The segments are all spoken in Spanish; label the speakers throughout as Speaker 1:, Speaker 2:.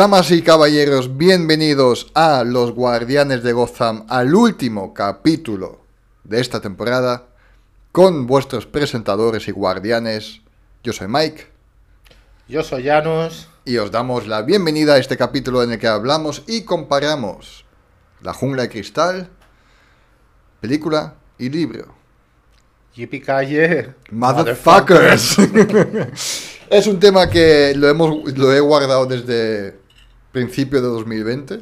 Speaker 1: Damas y caballeros, bienvenidos a Los Guardianes de Gotham, al último capítulo de esta temporada, con vuestros presentadores y guardianes. Yo soy Mike.
Speaker 2: Yo soy Janus.
Speaker 1: Y os damos la bienvenida a este capítulo en el que hablamos y comparamos La Jungla de Cristal, película y libro.
Speaker 2: Yippee calle.
Speaker 1: Motherfuckers. es un tema que lo, hemos, lo he guardado desde principio de 2020.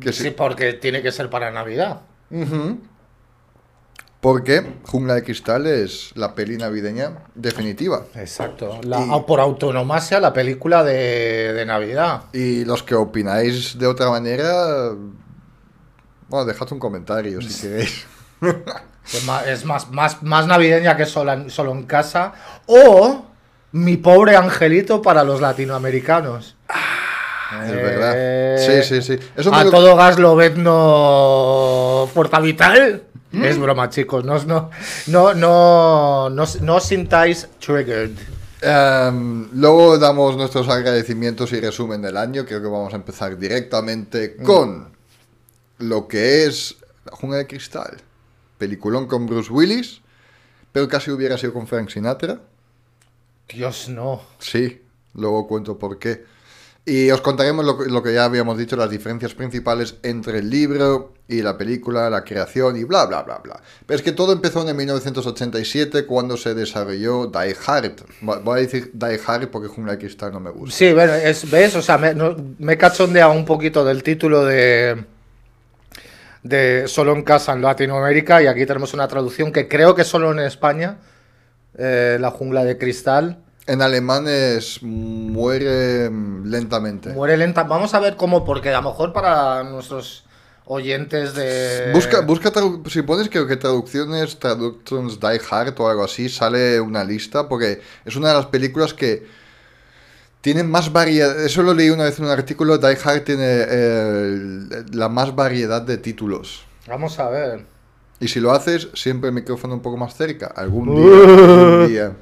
Speaker 1: Que
Speaker 2: sí, porque tiene que ser para Navidad.
Speaker 1: Porque Jungla de Cristal es la peli navideña definitiva.
Speaker 2: Exacto. por autonomasia, la película de, Navidad.
Speaker 1: Y los que opináis de otra manera, bueno, dejad un comentario si queréis.
Speaker 2: Es más, más, más, navideña que solo, solo en casa. O mi pobre angelito para los latinoamericanos.
Speaker 1: Es verdad. Eh, sí, sí, sí.
Speaker 2: a todo gas lo no Puerta Vital. ¿Mm? Es broma, chicos. No, no, no, no, no, no sintáis triggered.
Speaker 1: Em, luego damos nuestros agradecimientos y resumen del año. Creo que vamos a empezar directamente mm. con lo que es La Jungla de Cristal. Peliculón con Bruce Willis, pero casi hubiera sido con Frank Sinatra.
Speaker 2: Dios, no.
Speaker 1: Sí, luego cuento por qué. Y os contaremos lo, que ya habíamos dicho, las diferencias principales entre el libro y la película, la creación y bla, bla, bla, bla. Pero es que todo empezó en 1987 cuando se desarrolló Die Hard. Voy a decir Die Hard porque Jungla de no me gusta.
Speaker 2: Sí, bueno, es, ¿ves? O sea, me, no, me cachondeado un poquito del título de, de Solo en casa en Latinoamérica y aquí tenemos una traducción que creo que solo en España, eh, La jungla de cristal.
Speaker 1: En alemán es muere lentamente.
Speaker 2: Muere lenta. Vamos a ver cómo, porque a lo mejor para nuestros oyentes de.
Speaker 1: Busca, busca si pones creo que traducciones, traductions Die Hard o algo así, sale una lista, porque es una de las películas que tienen más variedad. Eso lo leí una vez en un artículo. Die Hard tiene eh, la más variedad de títulos.
Speaker 2: Vamos a ver.
Speaker 1: Y si lo haces, siempre el micrófono un poco más cerca. Algún día. algún día.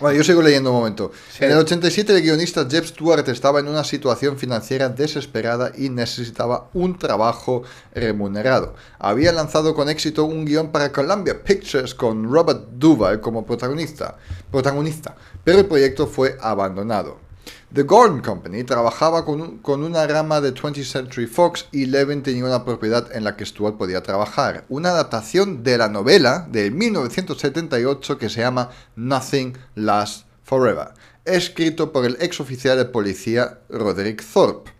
Speaker 1: Bueno, yo sigo leyendo un momento. En el 87 el guionista Jeff Stewart estaba en una situación financiera desesperada y necesitaba un trabajo remunerado. Había lanzado con éxito un guion para Columbia Pictures con Robert Duvall como protagonista, protagonista, pero el proyecto fue abandonado. The Gordon Company trabajaba con, una rama de 20th Century Fox y Levin tenía una propiedad en la que Stuart podía trabajar, una adaptación de la novela de 1978 que se llama Nothing Lasts Forever, escrito por el ex oficial de policía Roderick Thorpe.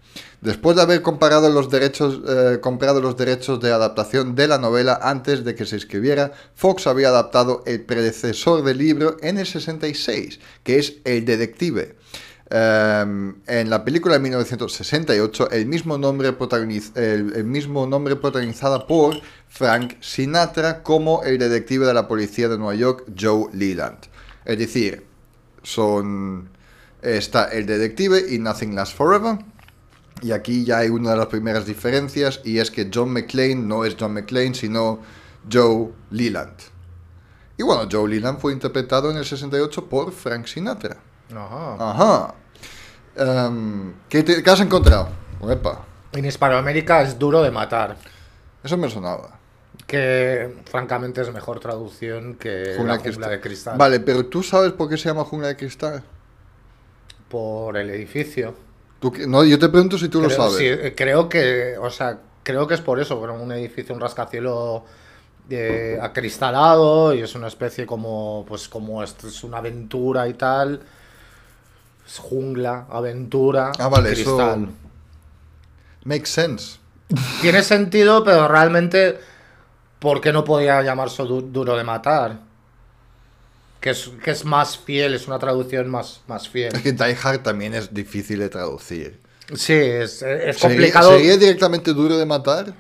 Speaker 1: Después de haber los derechos, eh, comprado los derechos de adaptación de la novela antes de que se escribiera, Fox había adaptado el predecesor del libro en el 66, que es El Detective. Em, en la película de 1968, el mismo, nombre el, mismo nombre protagonizada por Frank Sinatra como el detective de la policía de Nueva York, Joe Leland. Es decir, son está el detective y Nothing Lasts Forever. Y aquí ya hay una de las primeras diferencias y es que John McClane no es John McClane, sino Joe Leland. Y bueno, Joe Leland fue interpretado en el 68 por Frank Sinatra.
Speaker 2: Ajá.
Speaker 1: Ajá. Em, ¿qué, has encontrado?
Speaker 2: En Hispanoamérica es duro de matar.
Speaker 1: Eso me sonaba.
Speaker 2: Que francamente es mejor traducción que la jungla de cristal.
Speaker 1: Vale, pero ¿tú sabes por qué se llama jungla de cristal?
Speaker 2: Por el edificio.
Speaker 1: no, yo te pregunto si tú lo sabes. Sí,
Speaker 2: eh, creo que, o sea, creo que es por eso, pero un edificio, un rascacielos eh, acristalado y es una especie como, pues como esto es una aventura y tal jungla, aventura,
Speaker 1: ah, vale, cristal. Eso makes sense.
Speaker 2: Tiene sentido, pero realmente, ¿por qué no podía llamarse duro de matar? Que es, que es más fiel, es una traducción más, más fiel.
Speaker 1: Es que Die Hard también es difícil de traducir.
Speaker 2: Sí, es, es complicado.
Speaker 1: ¿Sería directamente duro de matar?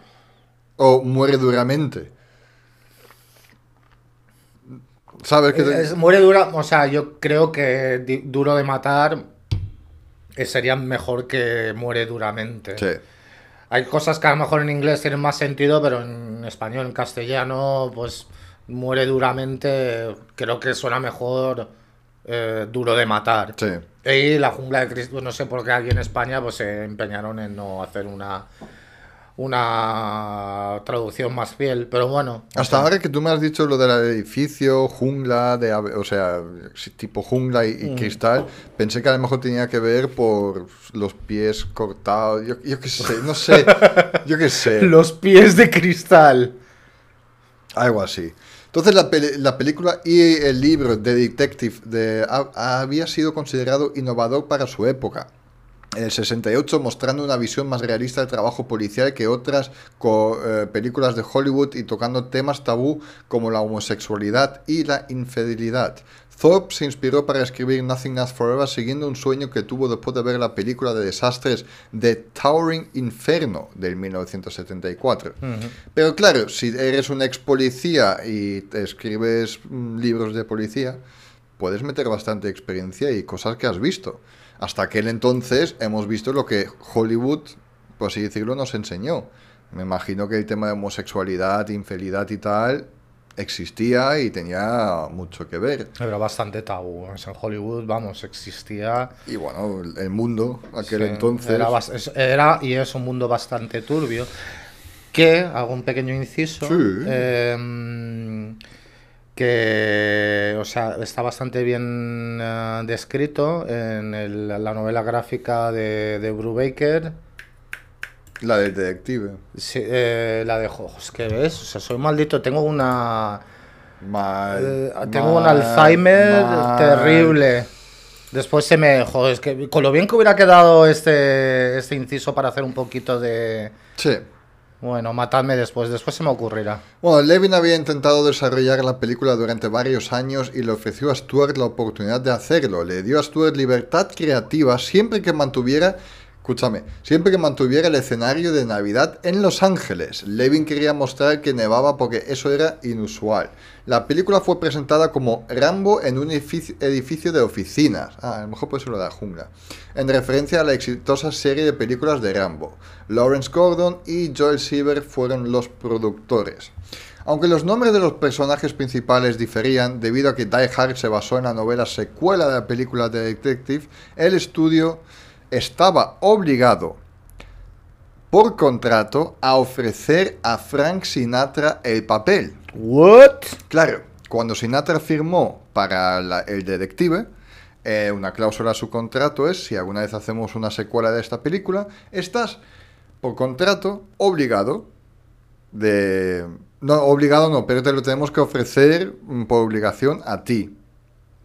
Speaker 1: ¿O muere duramente? ¿Sabes
Speaker 2: que muere dura, o sea, yo creo que duro de matar eh, sería mejor que muere duramente.
Speaker 1: Sí.
Speaker 2: Hay cosas que a lo mejor en inglés tienen más sentido, pero en español, en castellano, pues muere duramente, creo que suena mejor eh, duro de matar.
Speaker 1: Sí.
Speaker 2: Y la jungla de cristal, no sé por qué aquí en España pues se empeñaron en no hacer una una traducción más fiel, pero bueno.
Speaker 1: Hasta ahora que tú me has dicho lo del edificio, jungla, de, o sea, tipo jungla y, mm. cristal, pensé que a lo mejor tenía que ver por los pies cortados, yo, yo qué sé, no sé, yo qué sé.
Speaker 2: Los pies de cristal.
Speaker 1: Algo así. Entonces la, la, película y el libro de Detective de, había sido considerado innovador para su época el 68 mostrando una visión más realista del trabajo policial que otras eh, películas de Hollywood y tocando temas tabú como la homosexualidad y la infidelidad. Thorpe se inspiró para escribir Nothing Else Forever siguiendo un sueño que tuvo después de ver la película de desastres The Towering Inferno del 1974. Pero claro, si eres un ex policía y te escribes mm, libros de policía, puedes meter bastante experiencia y cosas que has visto. Hasta aquel entonces hemos visto lo que Hollywood, por así decirlo, nos enseñó. Me imagino que el tema de homosexualidad, infidelidad y tal existía y tenía mucho que ver.
Speaker 2: Era bastante tabú. En Hollywood, vamos, existía.
Speaker 1: Y bueno, el mundo, aquel entonces.
Speaker 2: Era, y es un mundo bastante turbio. Que, hago un pequeño inciso. Sí. Em, que o sea, está bastante bien eh, descrito en la novela gráfica de, de Brubaker.
Speaker 1: La del detective.
Speaker 2: Sí, eh, la de... Es que ves, o sea, soy maldito, tengo una... Eh, tengo un Alzheimer terrible. Después se me... Joder, es que con lo bien que hubiera quedado este, este inciso para hacer un poquito de...
Speaker 1: Sí.
Speaker 2: Bueno, matadme después, después se me ocurrirá.
Speaker 1: Bueno, Levin había intentado desarrollar la película durante varios años y le ofreció a Stuart la oportunidad de hacerlo. Le dio a Stuart libertad creativa siempre que mantuviera Escúchame, siempre que mantuviera el escenario de Navidad en Los Ángeles, Levin quería mostrar que nevaba porque eso era inusual. La película fue presentada como Rambo en un edificio, de oficinas, ah, a lo mejor por eso lo de la jungla, en referencia a la exitosa serie de películas de Rambo. Lawrence Gordon y Joel Silver fueron los productores. Aunque los nombres de los personajes principales diferían debido a que Die Hard se basó en la novela secuela de la película de Detective, el estudio estaba obligado por contrato a ofrecer a Frank Sinatra el papel.
Speaker 2: What?
Speaker 1: Claro, cuando Sinatra firmó para el detective, eh, una cláusula de su contrato es, si alguna vez hacemos una secuela de esta película, estás por contrato obligado de... No, obligado no, pero te lo tenemos que ofrecer por obligación a ti.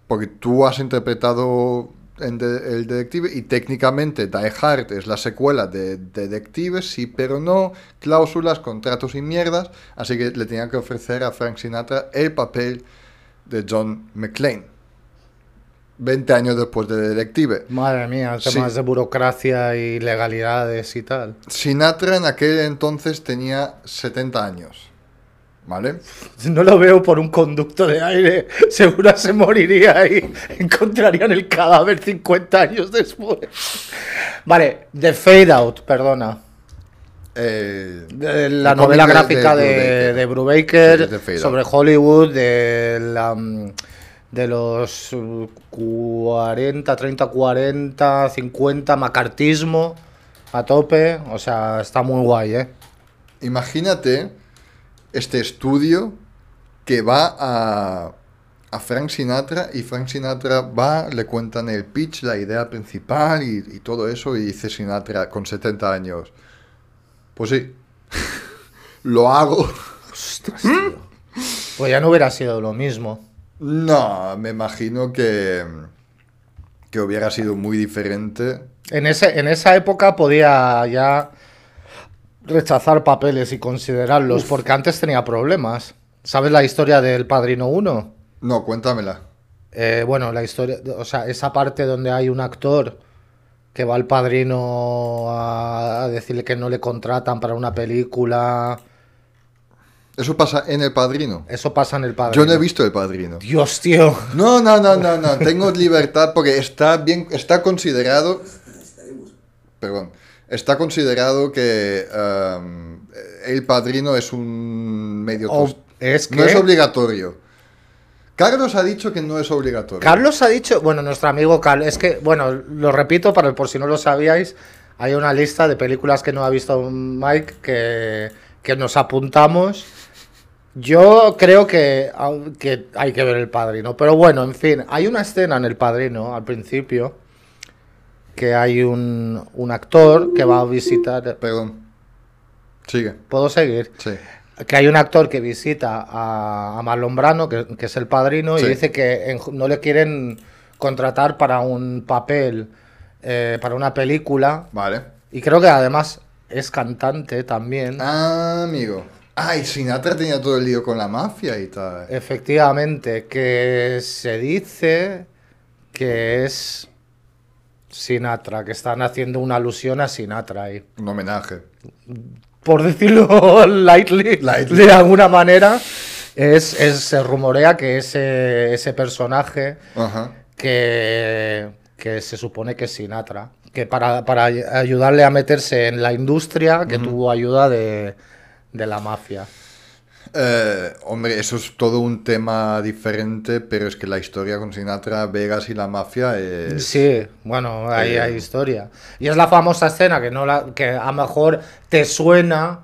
Speaker 1: Porque tú has interpretado en el detective y técnicamente Die Hard es la secuela de, Detective, sí, pero no, cláusulas, contratos y mierdas, así que le tenían que ofrecer a Frank Sinatra el papel de John McClane. 20 años después de Detective.
Speaker 2: Madre mía, temas de burocracia y legalidades y tal.
Speaker 1: Sinatra en aquel entonces tenía 70 años. ¿Vale?
Speaker 2: No lo veo por un conducto de aire. Seguro se moriría y encontrarían el cadáver 50 años después. Vale, The Fade Out, perdona.
Speaker 1: Eh,
Speaker 2: la novela gráfica de, de, Brubaker, sobre Hollywood, de, de los 40, 30, 40, 50, macartismo a tope. O sea, está muy guay, ¿eh?
Speaker 1: Imagínate este estudio que va a, a Frank Sinatra y Frank Sinatra va, le cuentan el pitch, la idea principal y, todo eso y dice Sinatra con 70 años, pues sí, lo hago.
Speaker 2: Pues ya no hubiera sido lo mismo.
Speaker 1: No, me imagino que, que hubiera sido muy diferente.
Speaker 2: En, ese, en esa época podía ya rechazar papeles y considerarlos, porque antes tenía problemas. ¿Sabes la historia del Padrino 1?
Speaker 1: No, cuéntamela.
Speaker 2: Eh, bueno, la historia, o sea, esa parte donde hay un actor que va al padrino a, decirle que no le contratan para una película.
Speaker 1: Eso pasa en El Padrino.
Speaker 2: Eso pasa en El Padrino.
Speaker 1: Yo no he visto El Padrino.
Speaker 2: Dios, tío.
Speaker 1: No, no, no, no, no. Tengo libertad porque está bien, está considerado. Perdón. Está considerado que um, el padrino es un medio...
Speaker 2: ¿Es
Speaker 1: No es obligatorio. Carlos ha dicho que no es obligatorio.
Speaker 2: Carlos ha dicho, bueno, nuestro amigo Carlos, es que, bueno, lo repito para por si no lo sabíais, hay una lista de películas que no ha visto Mike que, que nos apuntamos. Yo creo que, que hay que ver El Padrino, pero bueno, en fin, hay una escena en El Padrino al principio que hay un, un actor que va a visitar...
Speaker 1: Perdón. Sigue.
Speaker 2: ¿Puedo seguir?
Speaker 1: Sí.
Speaker 2: que hay un actor que visita a, a Marlon Brando, que, que es el padrino,
Speaker 1: Sí.
Speaker 2: y dice que en- no le quieren contratar para un papel, eh, para una película,
Speaker 1: Vale.
Speaker 2: y creo que además es cantante también.
Speaker 1: Ah, amigo. Ay, Sinatra tenía todo el lío con la mafia y tal.
Speaker 2: Efectivamente, que se dice que es Sinatra, que están haciendo una alusión a Sinatra ahí.
Speaker 1: Un homenaje.
Speaker 2: por decirlo lightly,
Speaker 1: Lightly.
Speaker 2: de alguna manera, es, es- se rumorea que ese, ese personaje
Speaker 1: Ajá.
Speaker 2: que, que se supone que es Sinatra, que para, para ay- ayudarle a meterse en la industria, que tuvo ayuda de, de la mafia.
Speaker 1: Eh, hombre, eso es todo un tema diferente, pero es que la historia con Sinatra, Vegas y la mafia es...
Speaker 2: Sí, bueno, ahí
Speaker 1: Eh,
Speaker 2: hay historia. Y es la famosa escena que, no la, que a lo mejor te suena,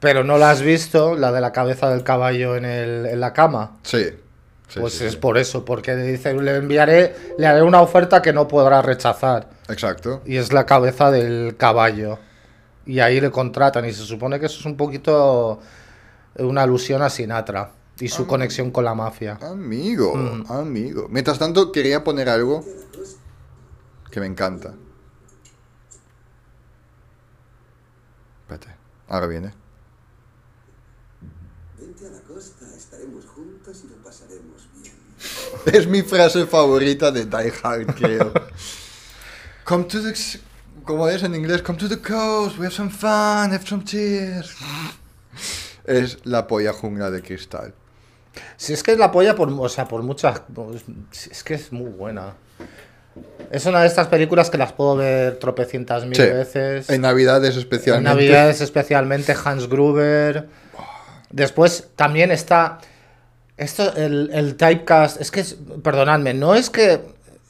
Speaker 2: pero no la has visto, la de la cabeza del caballo en, el, en la cama.
Speaker 1: Sí. Sí,
Speaker 2: pues
Speaker 1: sí,
Speaker 2: es
Speaker 1: sí.
Speaker 2: por eso, porque dice, le enviaré, le haré una oferta que no podrá rechazar.
Speaker 1: Exacto.
Speaker 2: Y es la cabeza del caballo. Y ahí le contratan. Y se supone que eso es un poquito una alusión a Sinatra y su conexión con la mafia.
Speaker 1: Amigo,
Speaker 2: Mm.
Speaker 1: amigo. Mientras tanto, quería poner algo que me encanta. Espérate, ahora viene.
Speaker 3: Vente a la costa, estaremos juntos y lo pasaremos bien.
Speaker 1: Es mi frase favorita de Die Hard, creo. Come to the... ¿Cómo es en inglés? Come to the coast, we have some fun, have some cheers. Es la polla jungla de cristal.
Speaker 2: Si es que es la polla por, o sea, por muchas... Es que es muy buena. Es una de estas películas que las puedo ver tropecientas mil
Speaker 1: Sí,
Speaker 2: veces.
Speaker 1: En Navidades
Speaker 2: En
Speaker 1: especialmente.
Speaker 2: Navidades especialmente Hans Gruber. Después también está esto el, el typecast, es que es- perdonadme, no es que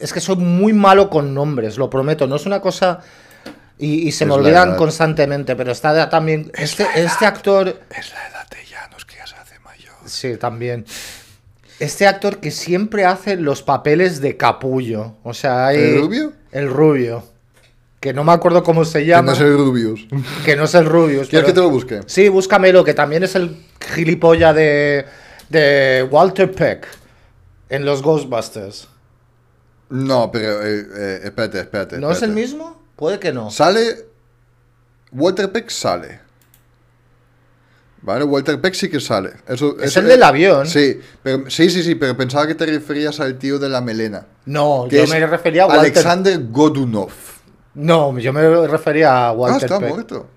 Speaker 2: es que soy muy malo con nombres, lo prometo, no es una cosa y, y se me
Speaker 1: Es la
Speaker 2: olvidan constantemente, pero está también este este actor
Speaker 1: Es la edad de Llanos que ya se hace mayor.
Speaker 2: Sí, también. Este actor que siempre hace los papeles de capullo. O sea, hay...
Speaker 1: ¿El rubio?
Speaker 2: El rubio. Que no me acuerdo cómo se
Speaker 1: Que
Speaker 2: llama.
Speaker 1: no es el Rubius.
Speaker 2: Que no es el rubio.
Speaker 1: ¿Quieres que te lo busque?
Speaker 2: Sí, búscamelo, que también es el gilipollas de, de Walter Peck en los Ghostbusters.
Speaker 1: No, pero eh, eh, espérate, espérate.
Speaker 2: ¿No es el mismo? Puede que no.
Speaker 1: Sale. Walter Peck sale. Vale, Walter Peck sí que sale. Eso,
Speaker 2: Es
Speaker 1: eso-
Speaker 2: el del avión.
Speaker 1: Sí, pero, sí, sí, sí, pero pensaba que te referías al tío de la melena.
Speaker 2: No,
Speaker 1: que
Speaker 2: yo me refería a Walter.
Speaker 1: Alexander Godunov.
Speaker 2: No, yo me refería a
Speaker 1: Ah,
Speaker 2: Walter
Speaker 1: está
Speaker 2: Peck.
Speaker 1: muerto.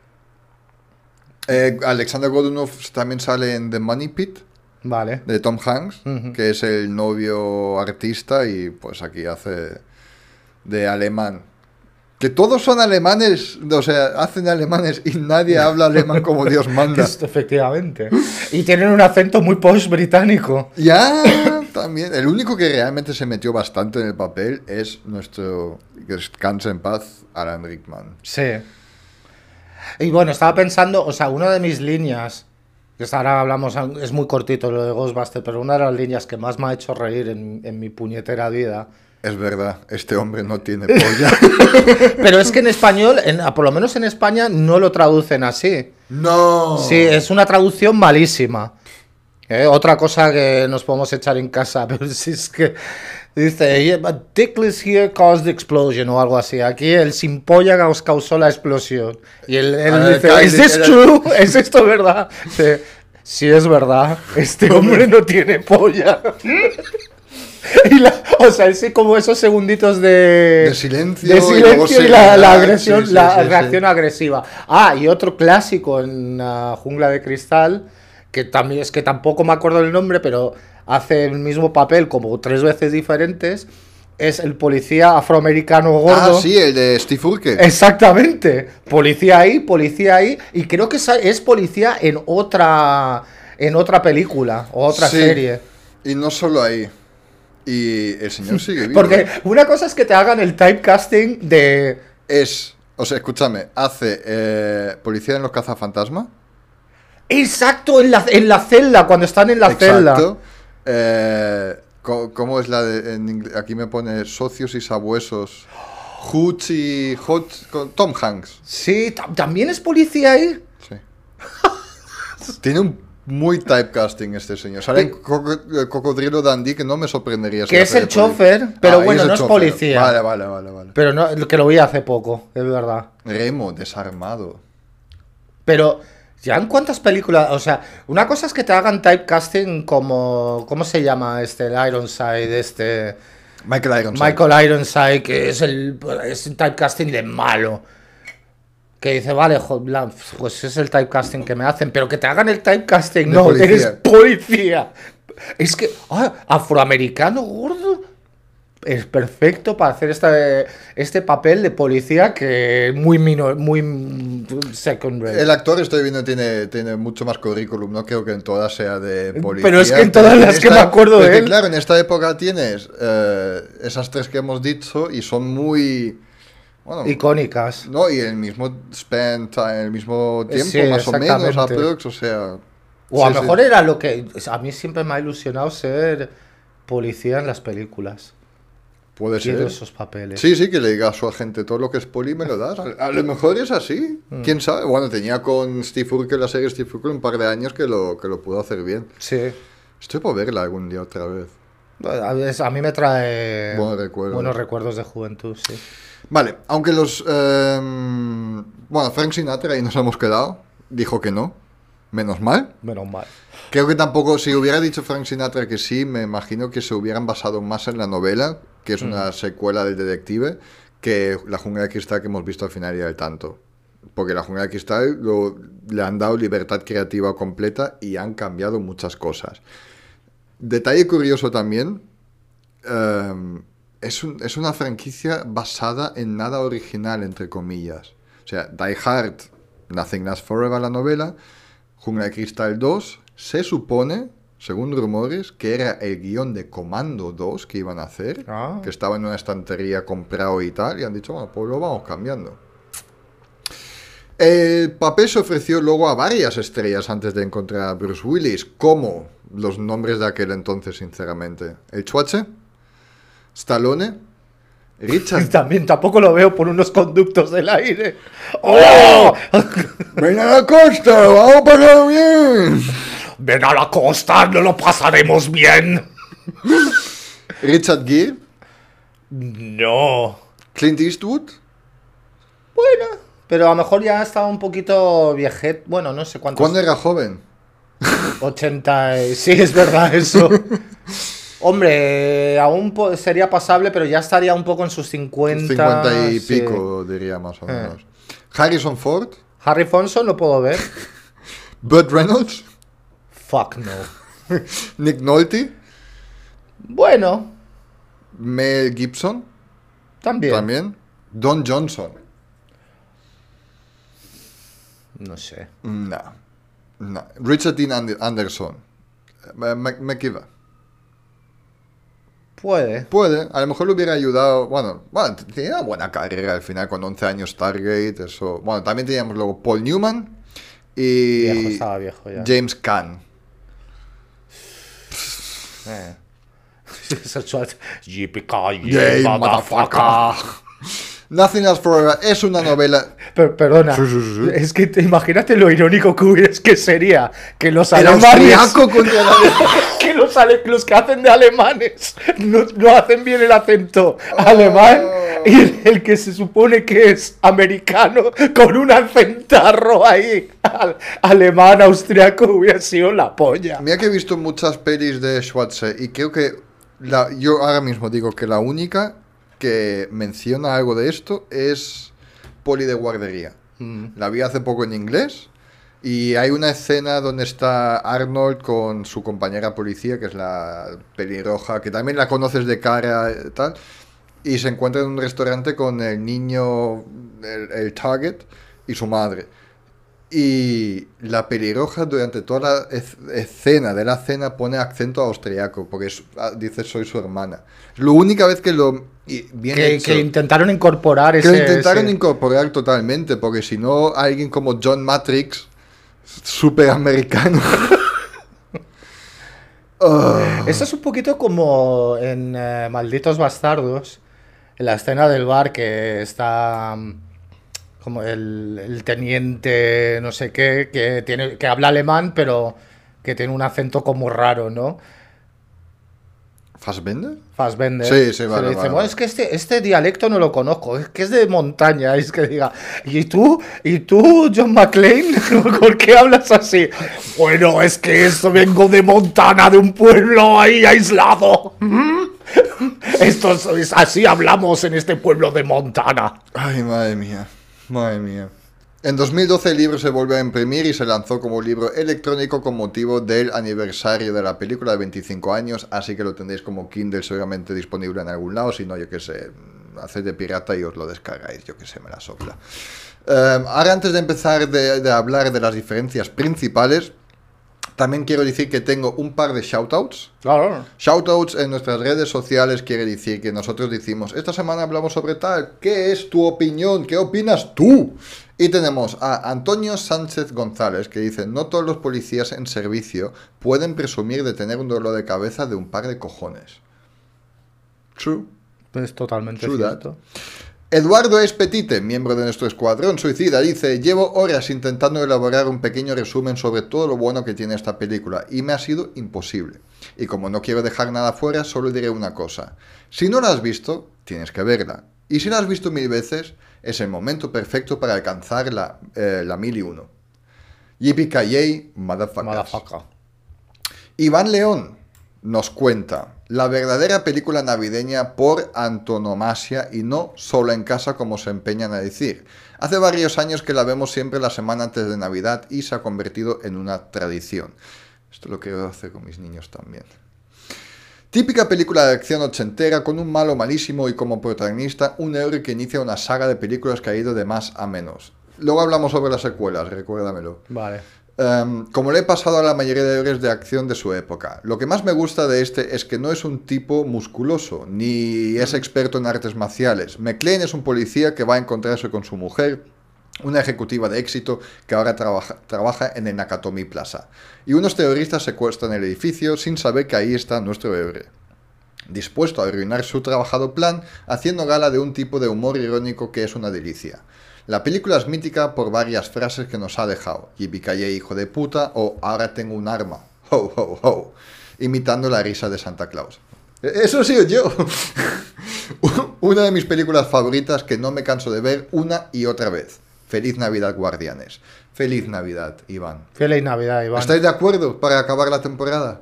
Speaker 1: Eh, Alexander Godunov también sale en The Money Pit
Speaker 2: Vale.
Speaker 1: de Tom Hanks, que es el novio artista y pues aquí hace de alemán. Que todos son alemanes, o sea, hacen alemanes y nadie habla alemán como Dios manda.
Speaker 2: Esto, efectivamente. Y tienen un acento muy post británico.
Speaker 1: Ya, también. El único que realmente se metió bastante en el papel es nuestro, que descanse en paz, Alan Rickman.
Speaker 2: Sí. Y bueno, estaba pensando, o sea, una de mis líneas, que ahora hablamos, es muy cortito lo de Ghostbusters, pero una de las líneas que más me ha hecho reír en, en mi puñetera vida.
Speaker 1: Es verdad, este hombre no tiene polla.
Speaker 2: Pero es que en español, en- por lo menos en España, no lo traducen así.
Speaker 1: no.
Speaker 2: Sí, es una traducción malísima. Eh, Otra cosa que nos podemos echar en casa, pero si es que dice, "Yeah, but Dickless here caused the explosion o algo así. Aquí el sin polla os causó la explosión. Y él, él
Speaker 1: Ah,
Speaker 2: dice, ¿es this true? ¿Es esto verdad? Dice, sí es verdad, este hombre no tiene polla. Y la- o sea, sí, como esos segunditos de,
Speaker 1: De silencio
Speaker 2: de
Speaker 1: y
Speaker 2: silencio y, la, la agresión,
Speaker 1: sí,
Speaker 2: la
Speaker 1: sí, sí.
Speaker 2: reacción agresiva. Ah, y otro clásico en ah, Jungla de Cristal, que también es que tampoco me acuerdo el nombre, pero hace el mismo papel como tres veces diferentes, es el policía afroamericano gordo.
Speaker 1: Ah, sí, el de Steve Urkel.
Speaker 2: Exactamente. Policía ahí, policía ahí. Y creo que es policía en otra, en otra película o otra
Speaker 1: Sí.
Speaker 2: serie.
Speaker 1: Y no solo ahí. Y el señor sigue vivo.
Speaker 2: Porque una cosa es que te hagan el typecasting de.
Speaker 1: Es. O sea, escúchame, hace eh, Policía en los cazafantasmas.
Speaker 2: Exacto, en la, en la celda, cuando están en la celda.
Speaker 1: Exacto. Eh, ¿Cómo es la de en inglés? Aquí me pone socios y sabuesos. Hooch y Hot Tom Hanks.
Speaker 2: Sí, ta- también es policía ahí.
Speaker 1: Sí. Tiene un muy typecasting este señor. Sale en eh, Cocodrilo Dandy que no me sorprendería. si
Speaker 2: Que es
Speaker 1: hace
Speaker 2: el chofer, pero bueno,
Speaker 1: el
Speaker 2: no es
Speaker 1: chofer.
Speaker 2: policía.
Speaker 1: Vale, vale, vale, vale.
Speaker 2: Pero no, que lo vi hace poco, es verdad.
Speaker 1: Remo, desarmado.
Speaker 2: Pero, ¿ya en cuántas películas? O sea, una cosa es que te hagan typecasting como. ¿Cómo se llama este? El Ironside, este.
Speaker 1: Michael Ironside.
Speaker 2: Michael Ironside, que es el es un typecasting de malo. Que dice, vale, pues es el typecasting que me hacen, pero que te hagan el typecasting,
Speaker 1: De
Speaker 2: no,
Speaker 1: policía.
Speaker 2: eres policía. Es que, ah, afroamericano gordo, es perfecto para hacer este, este papel de policía que es muy minor, muy secondary.
Speaker 1: El actor, estoy viendo, tiene, tiene mucho más currículum. No creo que en todas sea de policía.
Speaker 2: Pero es que en todas las que me acuerdo de él-
Speaker 1: Claro, en esta época tienes eh, esas tres que hemos dicho y son muy. Bueno,
Speaker 2: Icónicas.
Speaker 1: no, y el mismo time, el mismo tiempo,
Speaker 2: Sí,
Speaker 1: más o menos, aprox, o sea.
Speaker 2: O a lo
Speaker 1: sí.
Speaker 2: mejor era lo que. A mí siempre me ha ilusionado ser policía en las películas.
Speaker 1: Puede
Speaker 2: Quiero
Speaker 1: ser.
Speaker 2: esos papeles.
Speaker 1: Sí, sí, que le diga a su agente todo lo que es poli me lo das. A, a lo mejor es así.
Speaker 2: Mm.
Speaker 1: ¿Quién sabe? Bueno, tenía con Steve Urkel, la serie Steve Urkel, un par de años que lo, que lo pudo hacer bien.
Speaker 2: Sí.
Speaker 1: Estoy por verla algún día otra vez.
Speaker 2: A mí me trae
Speaker 1: Buenos recuerdos.
Speaker 2: buenos recuerdos de juventud, sí.
Speaker 1: Vale, aunque los... em, bueno, Frank Sinatra ahí nos hemos quedado. Dijo que no. Menos mal.
Speaker 2: Menos mal.
Speaker 1: Creo que tampoco, si hubiera dicho Frank Sinatra que sí, me imagino que se hubieran basado más en la novela, que es una secuela del detective, que La jungla de cristal que hemos visto al final y al tanto. Porque La jungla de cristal lo- le han dado libertad creativa completa y han cambiado muchas cosas. Detalle curioso también, em, es, un- es una franquicia basada en nada original, entre comillas. O sea, Die Hard, Nothing Lasts Forever, la novela, Jungla de Cristal 2, se supone, según rumores, que era el guion de Comando 2 que iban a hacer,
Speaker 2: Ah.
Speaker 1: que estaba en una estantería comprado y tal, y han dicho, bueno, pues lo vamos cambiando. El papel se ofreció luego a varias estrellas antes de encontrar a Bruce Willis, como los nombres de aquel entonces, sinceramente. El Chuache, Stallone, Richard
Speaker 2: También tampoco lo veo por unos conductos del aire. ¡Oh!
Speaker 1: ¡Ven a la costa! ¡Vamos a pasar bien!
Speaker 2: Ven a la costa, no lo pasaremos bien.
Speaker 1: Richard Gere,
Speaker 2: No.
Speaker 1: Clint Eastwood,
Speaker 2: Bueno, pero a lo mejor ya estaba un poquito viejet. Bueno, no sé cuántos.
Speaker 1: cuando era joven.
Speaker 2: 80. y- Sí, es verdad eso. Hombre, aún sería pasable, pero ya estaría un poco en sus 50.
Speaker 1: 50 y
Speaker 2: sí.
Speaker 1: pico, diría más o
Speaker 2: Eh.
Speaker 1: menos. Harrison Ford,
Speaker 2: Harry Fonson lo puedo ver.
Speaker 1: Burt Reynolds,
Speaker 2: Fuck no.
Speaker 1: Nick Nolte,
Speaker 2: Bueno,
Speaker 1: Mel Gibson,
Speaker 2: también.
Speaker 1: también. Don Johnson.
Speaker 2: No sé.
Speaker 1: No. no. Richard Dean Ander- Anderson. Eh, McKiva.
Speaker 2: Puede.
Speaker 1: Puede, a lo mejor le hubiera ayudado. Bueno, bueno, tenía una buena carrera al final con 11 años Stargate. Eso. Bueno, también teníamos luego Paul Newman y
Speaker 2: Viejo, estaba viejo ya.
Speaker 1: James Caan.
Speaker 2: Eh. Es.
Speaker 1: Nothing Else Forever es una novela.
Speaker 2: Per- perdona,
Speaker 1: Sí, sí, sí.
Speaker 2: es que te, imagínate lo irónico que, hubiera- que sería que los
Speaker 1: El
Speaker 2: alemanes,
Speaker 1: austriaco contra la-
Speaker 2: que los, ale- los que hacen de alemanes no, no hacen bien el acento alemán
Speaker 1: Oh.
Speaker 2: y el, el que se supone que es americano con un acentarro ahí al- alemán, austriaco hubiera sido la polla.
Speaker 1: Mira que he visto muchas pelis de Schwarzenegger y creo que la, yo ahora mismo digo que la única que menciona algo de esto es Poli de guardería.
Speaker 2: Mm.
Speaker 1: La vi hace poco en inglés y hay una escena donde está Arnold con su compañera policía, que es la pelirroja, que también la conoces de cara y tal, y se encuentra en un restaurante con el niño, el, el target y su madre. Y la pelirroja durante toda la escena de la cena pone acento austriaco, porque es- ah, dice soy su hermana. Es la única vez que lo... bien
Speaker 2: Que,
Speaker 1: hecho.
Speaker 2: que intentaron incorporar
Speaker 1: Que
Speaker 2: ese.
Speaker 1: lo intentaron
Speaker 2: ese-
Speaker 1: incorporar totalmente, porque si no, alguien como John Matrix, súper americano. Ah,
Speaker 2: Esto es un poquito como en eh, Malditos Bastardos, en la escena del bar que está mm, como el, el teniente no sé qué, que, tiene, que habla alemán, pero que tiene un acento como raro, ¿no?
Speaker 1: ¿Fassbender?
Speaker 2: Fassbender.
Speaker 1: Sí, sí,
Speaker 2: Se
Speaker 1: vale,
Speaker 2: le dice,
Speaker 1: vale,
Speaker 2: "Bueno,
Speaker 1: vale.
Speaker 2: es que este, este dialecto no lo conozco, es que es de montaña, es que diga, ¿y tú? ¿Y tú, John McClane? ¿Por qué hablas así? Bueno, es que esto vengo de Montana, de un pueblo ahí aislado. Esto es, es- así hablamos en este pueblo de Montana.
Speaker 1: Ay, madre mía, madre mía. En 2012 el libro se volvió a imprimir y se lanzó como libro electrónico con motivo del aniversario de la película de 25 años, así que lo tendréis como Kindle seguramente disponible en algún lado, si no, yo qué sé, haced de pirata y os lo descargáis, yo qué sé, me la sopla. Eh, ahora antes de empezar de, de hablar de las diferencias principales, también quiero decir que tengo un par de shoutouts.
Speaker 2: Claro.
Speaker 1: Shoutouts en nuestras redes sociales quiere decir que nosotros decimos, esta semana hablamos sobre tal, ¿qué es tu opinión? ¿Qué opinas tú? Y tenemos a Antonio Sánchez González que dice, no todos los policías en servicio pueden presumir de tener un dolor de cabeza de un par de cojones. True.
Speaker 2: Es totalmente
Speaker 1: True that. Eduardo Espetite, miembro de nuestro escuadrón suicida, dice, llevo horas intentando elaborar un pequeño resumen sobre todo lo bueno que tiene esta película y me ha sido imposible. Y como no quiero dejar nada fuera, solo diré una cosa. Si no la has visto, tienes que verla. Y si la has visto mil veces, es el momento perfecto para alcanzar la, eh, la mil y uno. Yippee motherfuckers.
Speaker 2: Motherfucker.
Speaker 1: Iván León nos cuenta la verdadera película navideña por antonomasia y no solo en casa como se empeñan a decir. Hace varios años que la vemos siempre la semana antes de Navidad y se ha convertido en una tradición. Esto lo quiero hacer con mis niños también. Típica película de acción ochentera con un malo malísimo y como protagonista un héroe que inicia una saga de películas que ha ido de más a menos. Luego hablamos sobre las secuelas, recuérdamelo.
Speaker 2: Vale.
Speaker 1: Em, como le he pasado a la mayoría de héroes de acción de su época. Lo que más me gusta de este es que no es un tipo musculoso, ni es experto en artes marciales. McLean es un policía que va a encontrarse con su mujer, una ejecutiva de éxito que ahora trabaja, trabaja en el Nakatomi Plaza. Y unos terroristas secuestran el edificio sin saber que ahí está nuestro héroe dispuesto a arruinar su trabajado plan, haciendo gala de un tipo de humor irónico que es una delicia. La película es mítica por varias frases que nos ha dejado. Yippee hijo de puta o ahora tengo un arma. Ho, ho, ho. Imitando la risa de Santa Claus. E- Eso sido yo. una de mis películas favoritas que no me canso de ver una y otra vez. Feliz Navidad, Guardianes. Feliz Navidad, Iván.
Speaker 2: Feliz Navidad, Iván.
Speaker 1: ¿Estáis de acuerdo para acabar la temporada?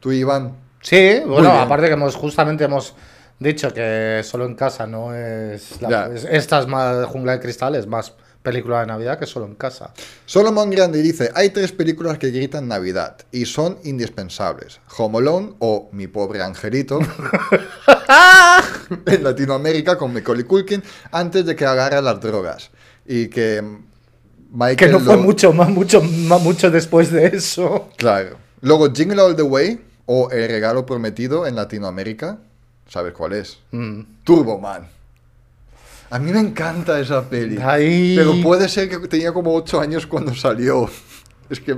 Speaker 1: Tú, Iván.
Speaker 2: Sí, bueno, aparte que hemos justamente hemos dicho que solo en casa no es, la- es- esta es más Jungla de Cristal, es más película de Navidad que solo en casa.
Speaker 1: Solomon Grande dice, hay tres películas que gritan Navidad y son indispensables. Home Alone o Mi pobre angelito en Latinoamérica con Macaulay Culkin antes de que agarra las drogas. Y que Michael
Speaker 2: Que no fue
Speaker 1: lo-
Speaker 2: mucho más, mucho más, mucho después de eso.
Speaker 1: Claro. Luego Jingle All the Way o El regalo prometido en Latinoamérica. ¿Sabes cuál es?
Speaker 2: Mm.
Speaker 1: Turbo Man. A mí me encanta esa peli.
Speaker 2: Ay.
Speaker 1: Pero puede ser que tenía como 8 años cuando salió. Es que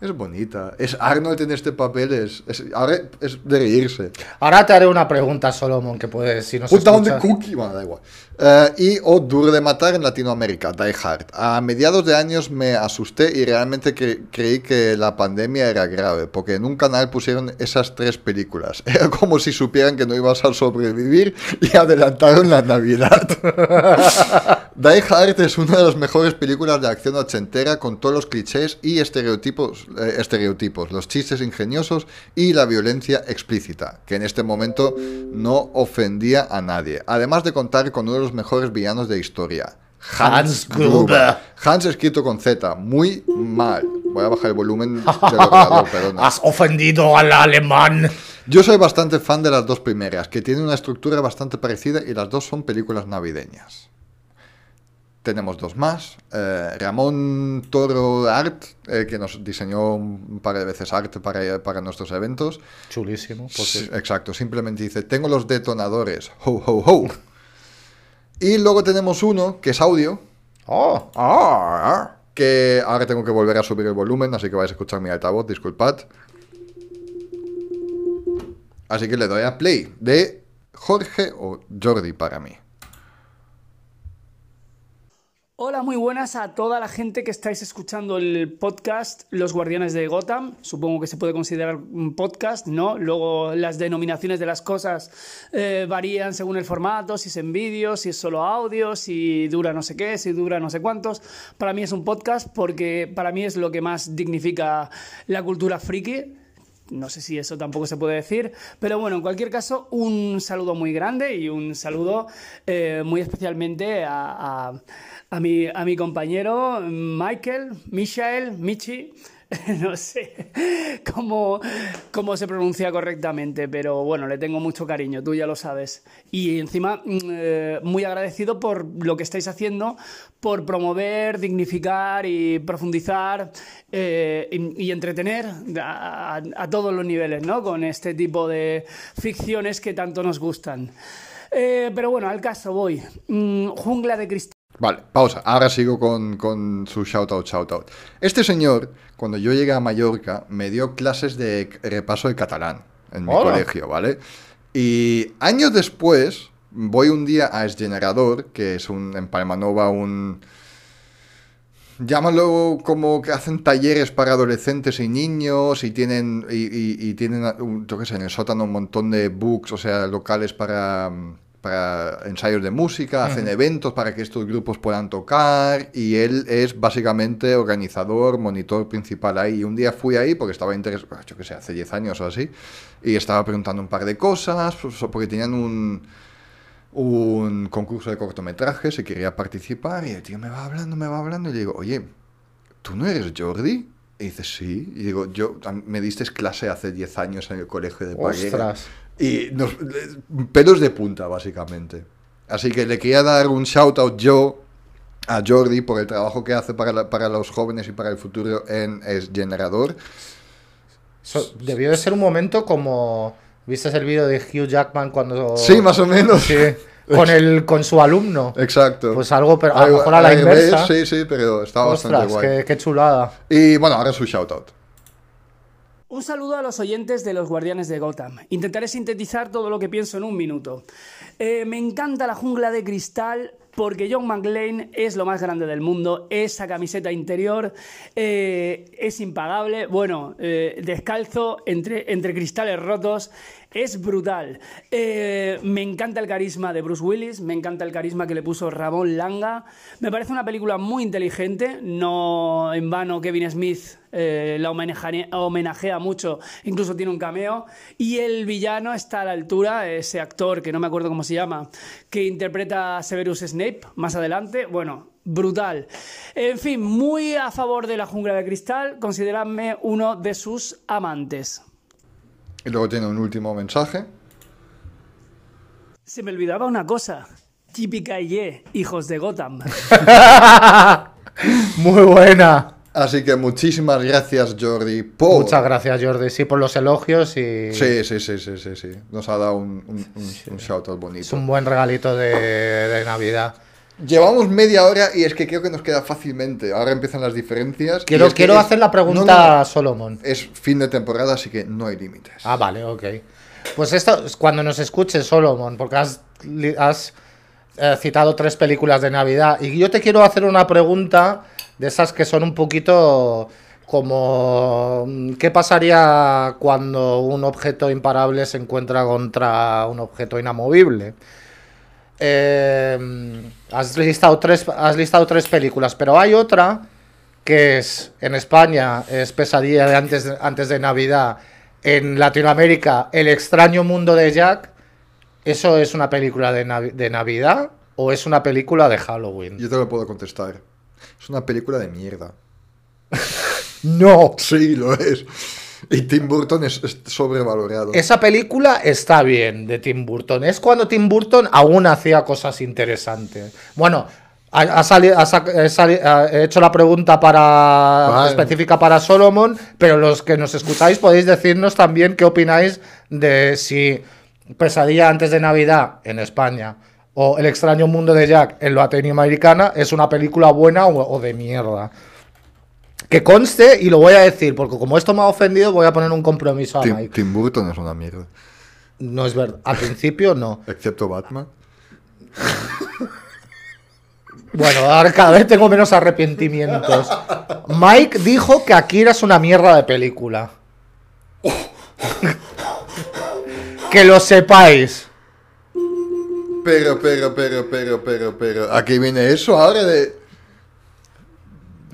Speaker 1: es bonita. Es Arnold en este papel. Es, es- ahora es de reírse.
Speaker 2: Ahora te haré una pregunta, Solomon, que puedes, si nos
Speaker 1: Put down the cookie. Bueno, da igual. Eh, y O Duro de Matar en Latinoamérica, Die Hard. A mediados de años me asusté y realmente cre- creí que la pandemia era grave, porque en un canal pusieron esas tres películas. Era como si supieran que no ibas a sobrevivir y adelantaron la Navidad. Die Hard es una de las mejores películas de acción ochentera con todos los clichés y estereotipos, eh, estereotipos, los chistes ingeniosos y la violencia explícita, que en este momento no ofendía a nadie. Además de contar con uno de los mejores villanos de historia,
Speaker 2: Hans Gruber.
Speaker 1: Hans escrito con Z, muy mal. Voy a bajar el volumen del ordenador, perdona.
Speaker 2: Has ofendido al alemán.
Speaker 1: Yo soy bastante fan de las dos primeras, que tienen una estructura bastante parecida y las dos son películas navideñas. Tenemos dos más. Eh, Ramón Toro Art, eh, que nos diseñó un par de veces arte para, para nuestros eventos.
Speaker 2: Chulísimo.
Speaker 1: Exacto, simplemente dice, tengo los detonadores. Ho, ho, ho. Y luego tenemos uno que es audio.
Speaker 2: Oh,
Speaker 1: Ah, que ahora tengo que volver a subir el volumen, así que vais a escuchar mi altavoz, disculpad. Así que le doy a play de Jorge o Jordi para mí.
Speaker 4: Hola, muy buenas a toda la gente que estáis escuchando el podcast Los Guardianes de Gotham. Supongo que se puede considerar un podcast, ¿no? Luego las denominaciones de las cosas eh, varían según el formato, si es en vídeo, si es solo audio, si dura no sé qué, si dura no sé cuántos. Para mí es un podcast porque para mí es lo que más dignifica la cultura friki. No sé si eso tampoco se puede decir, pero bueno, en cualquier caso, un saludo muy grande y un saludo eh, muy especialmente a, a, a, mi, a mi compañero Michael, Michael, Michi. No sé cómo, cómo se pronuncia correctamente, pero bueno, le tengo mucho cariño, tú ya lo sabes. Y encima, mm, eh, muy agradecido por lo que estáis haciendo, por promover, dignificar y profundizar eh, y, entretener a todos los niveles, ¿no? Con este tipo de ficciones que tanto nos gustan. Eh, pero bueno, al caso voy. Mm, jungla de cristal.
Speaker 1: Vale, pausa. Ahora sigo con, con su shoutout, shoutout. Este señor, cuando yo llegué a Mallorca, me dio clases de repaso de catalán en mi
Speaker 2: Hola.
Speaker 1: colegio, ¿vale? Y años después, voy un día a Esgenerador, que es un, en Palmanova un... Llámalo como que hacen talleres para adolescentes y niños y tienen, y, y- y tienen, un- yo qué sé, en el sótano un montón de books, o sea, locales para, para ensayos de música, hacen eventos para que estos grupos puedan tocar y él es básicamente organizador, monitor principal ahí. Y un día fui ahí porque estaba interesado, yo qué sé, hace 10 años o así, y estaba preguntando un par de cosas, pues, porque tenían un un concurso de cortometrajes y quería participar y el tío me va hablando, me va hablando y le digo, oye, ¿tú no eres Jordi? Y dice, sí. Y digo, yo, me diste clase hace 10 años en el colegio de Parguera.
Speaker 2: ostras.
Speaker 1: Y nos, pelos de punta, básicamente. Así que le quería dar un shout out yo a Jordi por el trabajo que hace para, la- para los jóvenes y para el futuro en Es Generador.
Speaker 2: So- debió de ser un momento como. ¿Viste el vídeo de Hugh Jackman cuando.
Speaker 1: Sí, más o menos.
Speaker 2: Sí, con, el, con su alumno.
Speaker 1: Exacto.
Speaker 2: Pues algo, pero a lo mejor a la inversa.
Speaker 1: Sí, sí, pero bastante
Speaker 2: Ostras,
Speaker 1: guay.
Speaker 2: qué, qué chulada.
Speaker 1: Y bueno, ahora su shout out.
Speaker 4: Un saludo a los oyentes de los Guardianes de Gotham. Intentaré sintetizar todo lo que pienso en un minuto. Eh, me encanta la jungla de cristal porque John McClane es lo más grande del mundo. Esa camiseta interior eh, es impagable. Bueno, eh, descalzo entre, entre cristales rotos. Es brutal. Eh, me encanta el carisma de Bruce Willis, me encanta el carisma que le puso Ramón Langa. Me parece una película muy inteligente, no en vano Kevin Smith eh, la homenajea, homenajea mucho, incluso tiene un cameo. Y el villano está a la altura, ese actor que no me acuerdo cómo se llama, que interpreta a Severus Snape más adelante. Bueno, brutal. En fin, muy a favor de la jungla de cristal, consideradme uno de sus amantes.
Speaker 1: Y luego tiene un último mensaje.
Speaker 4: Se me olvidaba una cosa. Yippee hijos de Gotham.
Speaker 2: Muy buena.
Speaker 1: Así que muchísimas gracias, Jordi, por...
Speaker 2: Muchas gracias, Jordi, sí, por los elogios y
Speaker 1: Sí, sí, sí, sí, sí, sí. Nos ha dado un, un, un- un shout out bonito.
Speaker 2: es un buen regalito de, de Navidad.
Speaker 1: Llevamos media hora y es que creo que nos queda fácilmente. Ahora empiezan las diferencias.
Speaker 2: Quiero,
Speaker 1: es que
Speaker 2: quiero
Speaker 1: es-
Speaker 2: hacer la pregunta
Speaker 1: No, no, no.
Speaker 2: a Solomon.
Speaker 1: Es fin de temporada, así que no hay límites.
Speaker 2: Ah, vale, ok. Pues esto, es cuando nos escuches, Solomon, porque has eh, citado tres películas de Navidad, y yo te quiero hacer una pregunta de esas que son un poquito como, mm, ¿qué pasaría cuando un objeto imparable se encuentra contra un objeto inamovible? Eh, has, listado tres, has listado tres películas, pero hay otra que es en España es Pesadilla de antes de, antes de Navidad, en Latinoamérica El extraño mundo de Jack. ¿Eso es una película de, de Navidad o es una película de Halloween?
Speaker 1: Yo te lo puedo contestar. Es una película de mierda.
Speaker 2: No.
Speaker 1: Sí, lo es. Y Tim Burton es, es sobrevalorado.
Speaker 2: Esa película está bien de Tim Burton. Es cuando Tim Burton aún hacía cosas interesantes. Bueno, Ha, ha sali- ha sac- he sali- ha- he hecho la pregunta para
Speaker 1: Vale.
Speaker 2: específica para Solomon, pero los que nos escucháis podéis decirnos también qué opináis de si Pesadilla antes de Navidad en España o El extraño mundo de Jack en Latinoamericana es una película buena o, o de mierda. Que conste, y lo voy a decir, porque como esto me ha ofendido, voy a poner un compromiso a
Speaker 1: Tim,
Speaker 2: Mike.
Speaker 1: Tim Burton es una mierda.
Speaker 2: No es verdad. Al principio no.
Speaker 1: Excepto Batman.
Speaker 2: Bueno, ahora cada vez tengo menos arrepentimientos. Mike dijo que Akira es una mierda de película. que lo sepáis.
Speaker 1: Pero, pero, pero, pero, pero, pero. Aquí viene eso ahora de.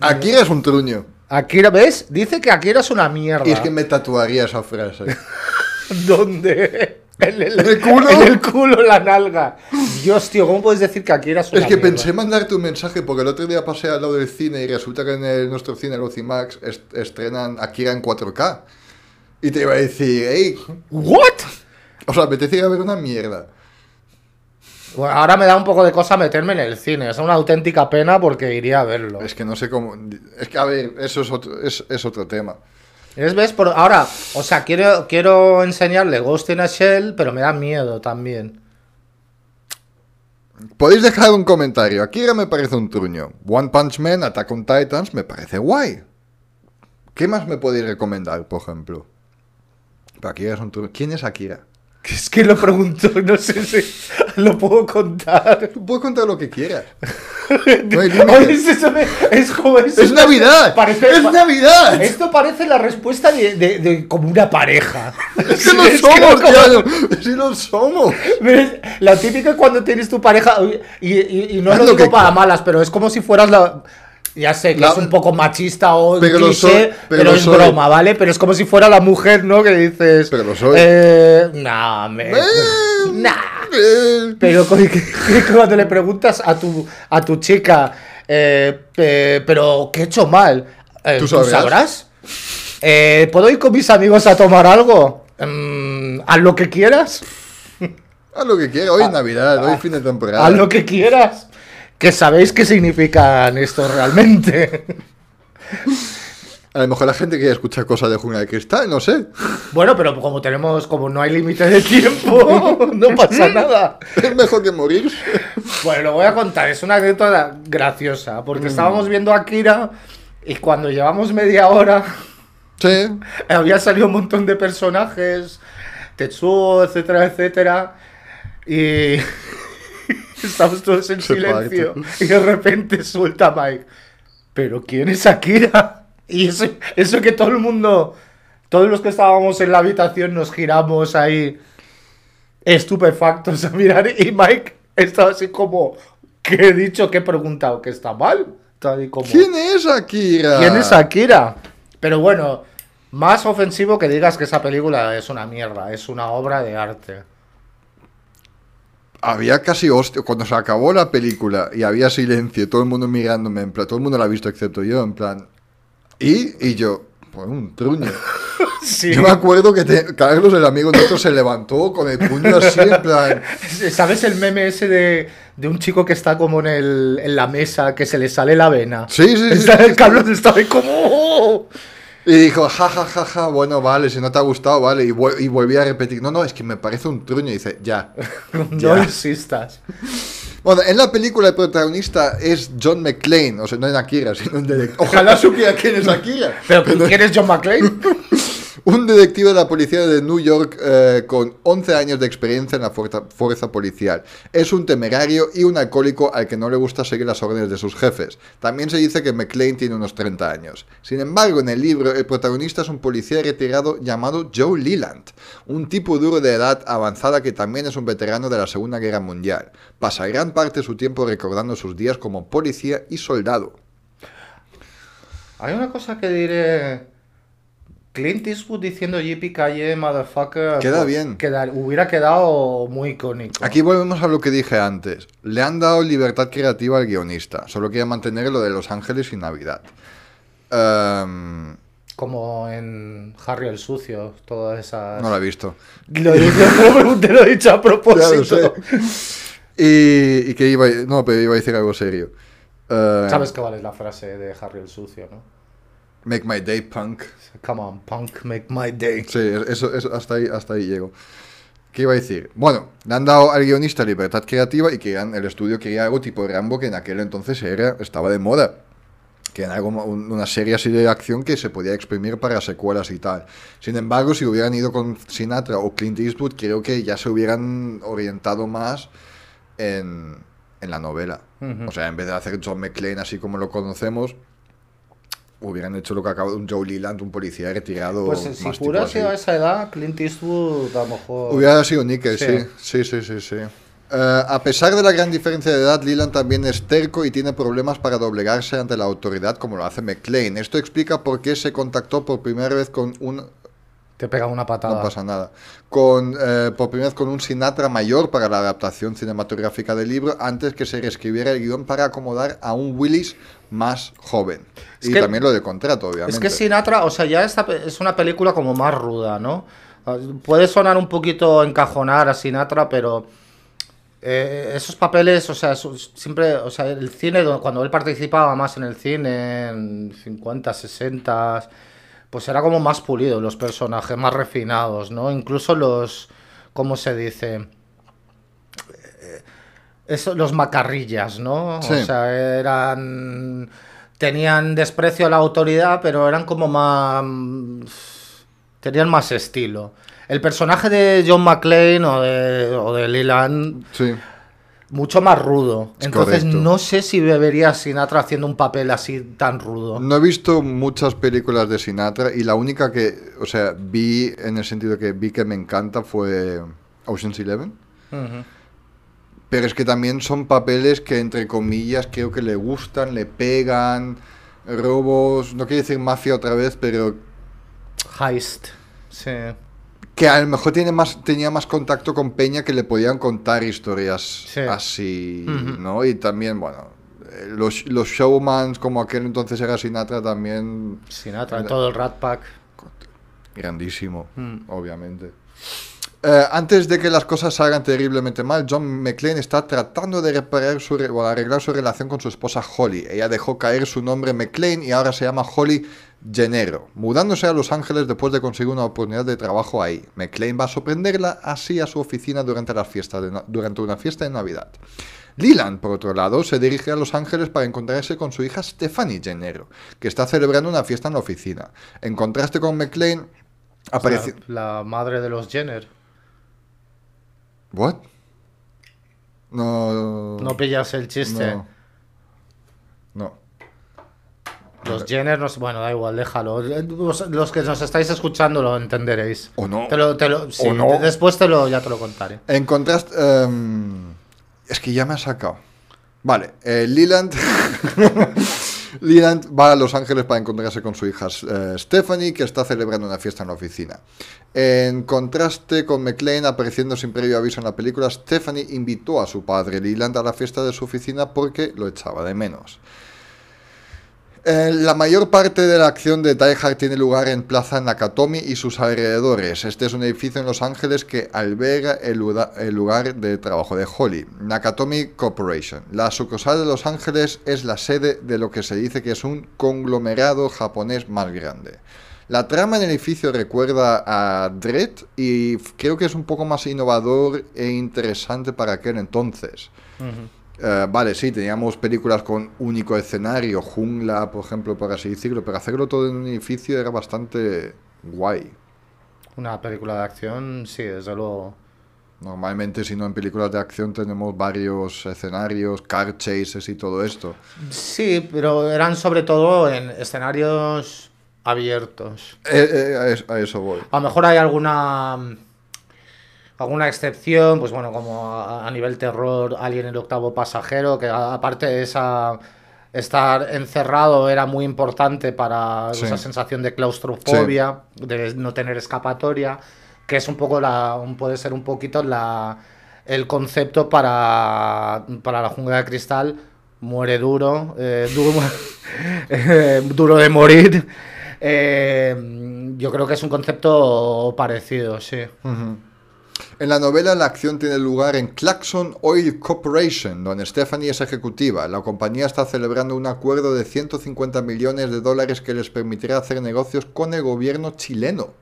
Speaker 1: Akira es un truño.
Speaker 2: Akira, ¿ves? Dice que Akira es una mierda.
Speaker 1: Y es que me tatuaría esa frase.
Speaker 2: ¿Dónde? En el,
Speaker 1: ¿En el culo?
Speaker 2: En el culo, la nalga. Dios, tío, ¿cómo puedes decir que Akira es una
Speaker 1: Es que
Speaker 2: mierda?
Speaker 1: pensé mandarte un mensaje porque el otro día pasé al lado del cine y resulta que en el- nuestro cine, el Ocimax, est- estrenan Akira en 4K. Y te iba a decir, hey,
Speaker 2: ¿What?
Speaker 1: o sea, me te a ver una mierda.
Speaker 2: Bueno, ahora me da un poco de cosa meterme en el cine. Es una auténtica pena porque iría a verlo.
Speaker 1: Es que no sé cómo. Es que, a ver, eso es otro, es, es otro tema.
Speaker 2: ¿Es, ves? Por, ahora, o sea, quiero, quiero enseñarle Ghost in a Shell, pero me da miedo también.
Speaker 1: Podéis dejar un comentario. Akira me parece un truño. One Punch Man, Attack on Titans, me parece guay. ¿Qué más me podéis recomendar, por ejemplo? Pero Akira es un truño. ¿Quién es Akira?
Speaker 2: Es que lo pregunto, no sé si lo puedo contar.
Speaker 1: Puedo contar lo que quieras. No hay
Speaker 2: es, eso es como eso.
Speaker 1: ¡Es Navidad!
Speaker 2: Parece-
Speaker 1: ¡Es Navidad!
Speaker 2: Esto parece la respuesta de, de- de como una pareja.
Speaker 1: ¡Es que no
Speaker 2: Es que
Speaker 1: somos,
Speaker 2: como-!
Speaker 1: ¡Sí lo somos!
Speaker 2: ¿Ves? La típica cuando tienes tu pareja, y, y- y no lo
Speaker 1: lo
Speaker 2: digo
Speaker 1: que
Speaker 2: para malas, pero es como si fueras la... Ya sé que
Speaker 1: La-
Speaker 2: es un poco machista o
Speaker 1: Pero
Speaker 2: cliché,
Speaker 1: soy,
Speaker 2: pero,
Speaker 1: pero
Speaker 2: es
Speaker 1: soy.
Speaker 2: broma, ¿vale? Pero es como si fuera la mujer, ¿no? Que dices...
Speaker 1: Pero lo soy.
Speaker 2: Eh, nah, me...
Speaker 1: Eh,
Speaker 2: Nah.
Speaker 1: eh.
Speaker 2: Pero cuando le preguntas a tu, a tu chica, eh, pero ¿qué he hecho mal? Eh,
Speaker 1: Tú sabrás.
Speaker 2: Eh, ¿Puedo ir con mis amigos a tomar algo? Mm, haz lo que quieras.
Speaker 1: Haz lo que quieras. Hoy es Navidad, hoy es fin de temporada.
Speaker 2: Haz lo que quieras. Que sabéis qué significan esto realmente.
Speaker 1: A lo mejor la gente quiere escuchar cosas de Jungla de Cristal, no sé.
Speaker 2: bueno, pero como tenemos, como no hay límite de tiempo, no pasa nada.
Speaker 1: Es mejor que morirse.
Speaker 2: Bueno, lo voy a contar, es una anécdota graciosa, porque estábamos viendo a Kira y cuando llevamos media hora
Speaker 1: Sí.
Speaker 2: había salido un montón de personajes, Tetsuo, etcétera, etcétera, y estamos todos en silencio y de repente suelta Mike, ¿pero quién es Akira? Y eso, eso que todo el mundo, todos los que estábamos en la habitación nos giramos ahí estupefactos a mirar y Mike estaba así como, ¿qué he dicho? ¿Qué he preguntado? ¿Que está mal? Como,
Speaker 1: ¿Quién es Akira?
Speaker 2: ¿Quién es Akira? Pero bueno, más ofensivo que digas que esa película es una mierda, es una obra de arte.
Speaker 1: Había casi hostia. Cuando se acabó la película y había silencio, todo el mundo mirándome, en plan, todo el mundo la ha visto excepto yo, en plan. ¿Y? Y yo, pues un truño.
Speaker 2: Sí.
Speaker 1: Yo me acuerdo que te- Carlos, el amigo nuestro, se levantó con el puño así, en plan.
Speaker 2: ¿Sabes el meme ese de, de un chico que está como en, el, en la mesa, que se le sale la vena?
Speaker 1: Sí, sí, sí.
Speaker 2: Está-
Speaker 1: sí, sí.
Speaker 2: Carlos estaba ahí como...
Speaker 1: Y dijo, ja, ja, ja, ja, bueno, vale, si no te ha gustado, vale. Y, vol- y volví a repetir, no, no, es que me parece un truño. Y dice, ya.
Speaker 2: No insistas.
Speaker 1: Bueno, en la película el protagonista es John McClane, o sea, no en Akira, sino detective. Ojalá supiera quién es Akira.
Speaker 2: ¿Pero quién es John McClane?
Speaker 1: Un detective de la policía de New York eh, con 11 años de experiencia en la fuerza, fuerza policial. Es un temerario y un alcohólico al que no le gusta seguir las órdenes de sus jefes. También se dice que McClane tiene unos 30 años. Sin embargo, en el libro, el protagonista es un policía retirado llamado Joe Leland, un tipo duro de edad avanzada que también es un veterano de la Segunda Guerra Mundial. Pasa gran parte de su tiempo recordando sus días como policía y soldado.
Speaker 2: Hay una cosa que diré... Clint Eastwood diciendo yippee calle, motherfucker...
Speaker 1: Queda
Speaker 2: pues,
Speaker 1: bien.
Speaker 2: queda- hubiera quedado muy icónico.
Speaker 1: Aquí volvemos a lo que dije antes. Le han dado libertad creativa al guionista. Solo quiere mantener lo de Los Ángeles y Navidad. Ehm,
Speaker 2: Como en Harry el Sucio, todas esas...
Speaker 1: no lo he visto.
Speaker 2: Lo he dicho, no lo he dicho a propósito.
Speaker 1: Y, y que iba, no, pero iba a decir algo serio.
Speaker 2: Sabes que vale la frase de Harry el Sucio, ¿no?
Speaker 1: Make my day punk.
Speaker 2: Come on, punk, make my day.
Speaker 1: Sí, eso, eso, hasta, ahí, hasta ahí llego. ¿Qué iba a decir? Bueno, le han dado al guionista libertad creativa y querían, el estudio quería algo tipo Rambo que en aquel entonces era, estaba de moda. Que era algo, un- una serie así de acción que se podía exprimir para secuelas y tal. Sin embargo, si hubieran ido con Sinatra o Clint Eastwood, creo que ya se hubieran orientado más en, en la novela. O sea, en vez de hacer John McClane así como lo conocemos, hubieran hecho lo que acaba de un Joe Leland, un policía retirado.
Speaker 2: Pues si hubiera sido a esa edad, Clint Eastwood a lo mejor...
Speaker 1: Hubiera sido Nickel,
Speaker 2: Sí.
Speaker 1: sí. Sí, sí, sí, sí. Eh, a pesar de la gran diferencia de edad, Leland también es terco y tiene problemas para doblegarse ante la autoridad como lo hace McLean. Esto explica por qué se contactó por primera vez con un...
Speaker 2: Te pega una patada.
Speaker 1: No pasa nada. Con, eh, por primera vez con un Sinatra mayor para la adaptación cinematográfica del libro antes que se reescribiera el guion para acomodar a un Willis más joven.
Speaker 2: Es
Speaker 1: y
Speaker 2: que-
Speaker 1: también lo de contrato, obviamente.
Speaker 2: Es que Sinatra, o sea, ya esta es una película como más ruda, ¿no? Ah, Puede sonar un poquito encajonar a Sinatra, pero eh, esos papeles, o sea, esos- siempre, o sea, el cine, do- cuando él participaba más en el cine, en 50, 60, pues era como más pulido, los personajes más refinados, ¿no? Incluso los, ¿cómo se dice? Eh, Eso, los macarrillas, ¿no?
Speaker 1: Sí.
Speaker 2: O sea, eran. Tenían desprecio a la autoridad, pero eran como más. Tenían más estilo. El personaje de John McClane o de, o de Leland,
Speaker 1: Sí.
Speaker 2: Mucho más rudo.
Speaker 1: Es
Speaker 2: Entonces,
Speaker 1: correcto.
Speaker 2: no sé si vería a Sinatra haciendo un papel así tan rudo.
Speaker 1: No he visto muchas películas de Sinatra y la única que, o sea, vi en el sentido que vi que me encanta fue Ocean's Eleven. Pero es que también son papeles que, entre comillas, creo que le gustan, le pegan, robos, no quiero decir mafia otra vez, pero
Speaker 2: Heist. Sí.
Speaker 1: Que a lo mejor tiene más, tenía más contacto con Peña que le podían contar historias
Speaker 2: Sí.
Speaker 1: así. ¿no? Y también, bueno, eh, los, los showmans como aquel entonces era Sinatra también
Speaker 2: Sinatra, en todo el Rat Pack.
Speaker 1: grandísimo,
Speaker 2: Mm.
Speaker 1: obviamente. Eh, antes de que las cosas salgan terriblemente mal, John McClane está tratando de reparar su re- o arreglar su relación con su esposa Holly. Ella dejó caer su nombre McClane y ahora se llama Holly Gennaro, mudándose a Los Ángeles después de conseguir una oportunidad de trabajo ahí. McClane va a sorprenderla así a su oficina durante, de na- durante una fiesta de Navidad. Leland, por otro lado, se dirige a Los Ángeles para encontrarse con su hija Stephanie Gennaro, que está celebrando una fiesta en la oficina. En contraste con McClane, aparece...
Speaker 2: La, la madre de los Jenner.
Speaker 1: ¿What? No.
Speaker 2: No pillas el chiste.
Speaker 1: No. No.
Speaker 2: Los Jenner, no bueno, da igual, déjalo. Los, los que nos estáis escuchando lo entenderéis.
Speaker 1: O no.
Speaker 2: Te lo, te lo- sí,
Speaker 1: O no.
Speaker 2: Después te lo, ya te lo contaré.
Speaker 1: En contraste. em, es que ya me ha sacado. Vale, eh, Leland. Leland va a Los Ángeles para encontrarse con su hija eh, Stephanie, que está celebrando una fiesta en la oficina. En contraste con McLean apareciendo sin previo aviso en la película, Stephanie invitó a su padre Leland a la fiesta de su oficina porque lo echaba de menos. Eh, la mayor parte de la acción de Die Hard tiene lugar en Plaza Nakatomi y sus alrededores. Este es un edificio en Los Ángeles que alberga el, lugar de trabajo de Holly, Nakatomi Corporation. La sucursal de Los Ángeles es la sede de lo que se dice que es un conglomerado japonés más grande. La trama en el edificio recuerda a Dread y creo que es un poco más innovador e interesante para aquel entonces. Eh, vale, sí, teníamos películas con único escenario, jungla, por ejemplo, por así decirlo, pero hacerlo todo en un edificio era bastante guay.
Speaker 2: Una película de acción, sí, desde luego.
Speaker 1: Normalmente, si no en películas de acción, tenemos varios escenarios, car chases y todo esto.
Speaker 2: Sí, pero eran sobre todo en escenarios abiertos.
Speaker 1: Eh, eh, a, eso, a eso voy.
Speaker 2: A lo mejor hay alguna alguna excepción, pues bueno, como a, a nivel terror, Alien el octavo pasajero, que a- aparte de esa estar encerrado era muy importante para
Speaker 1: Sí.
Speaker 2: esa sensación de claustrofobia, de no tener escapatoria, que es un poco la puede ser un poquito la el concepto para, para la jungla de cristal muere duro, eh, duro, eh, duro de morir. Eh, yo creo que es un concepto parecido, sí.
Speaker 1: En la novela la acción tiene lugar en Claxon Oil Corporation, donde Stephanie es ejecutiva. La compañía está celebrando un acuerdo de 150 millones de dólares que les permitirá hacer negocios con el gobierno chileno.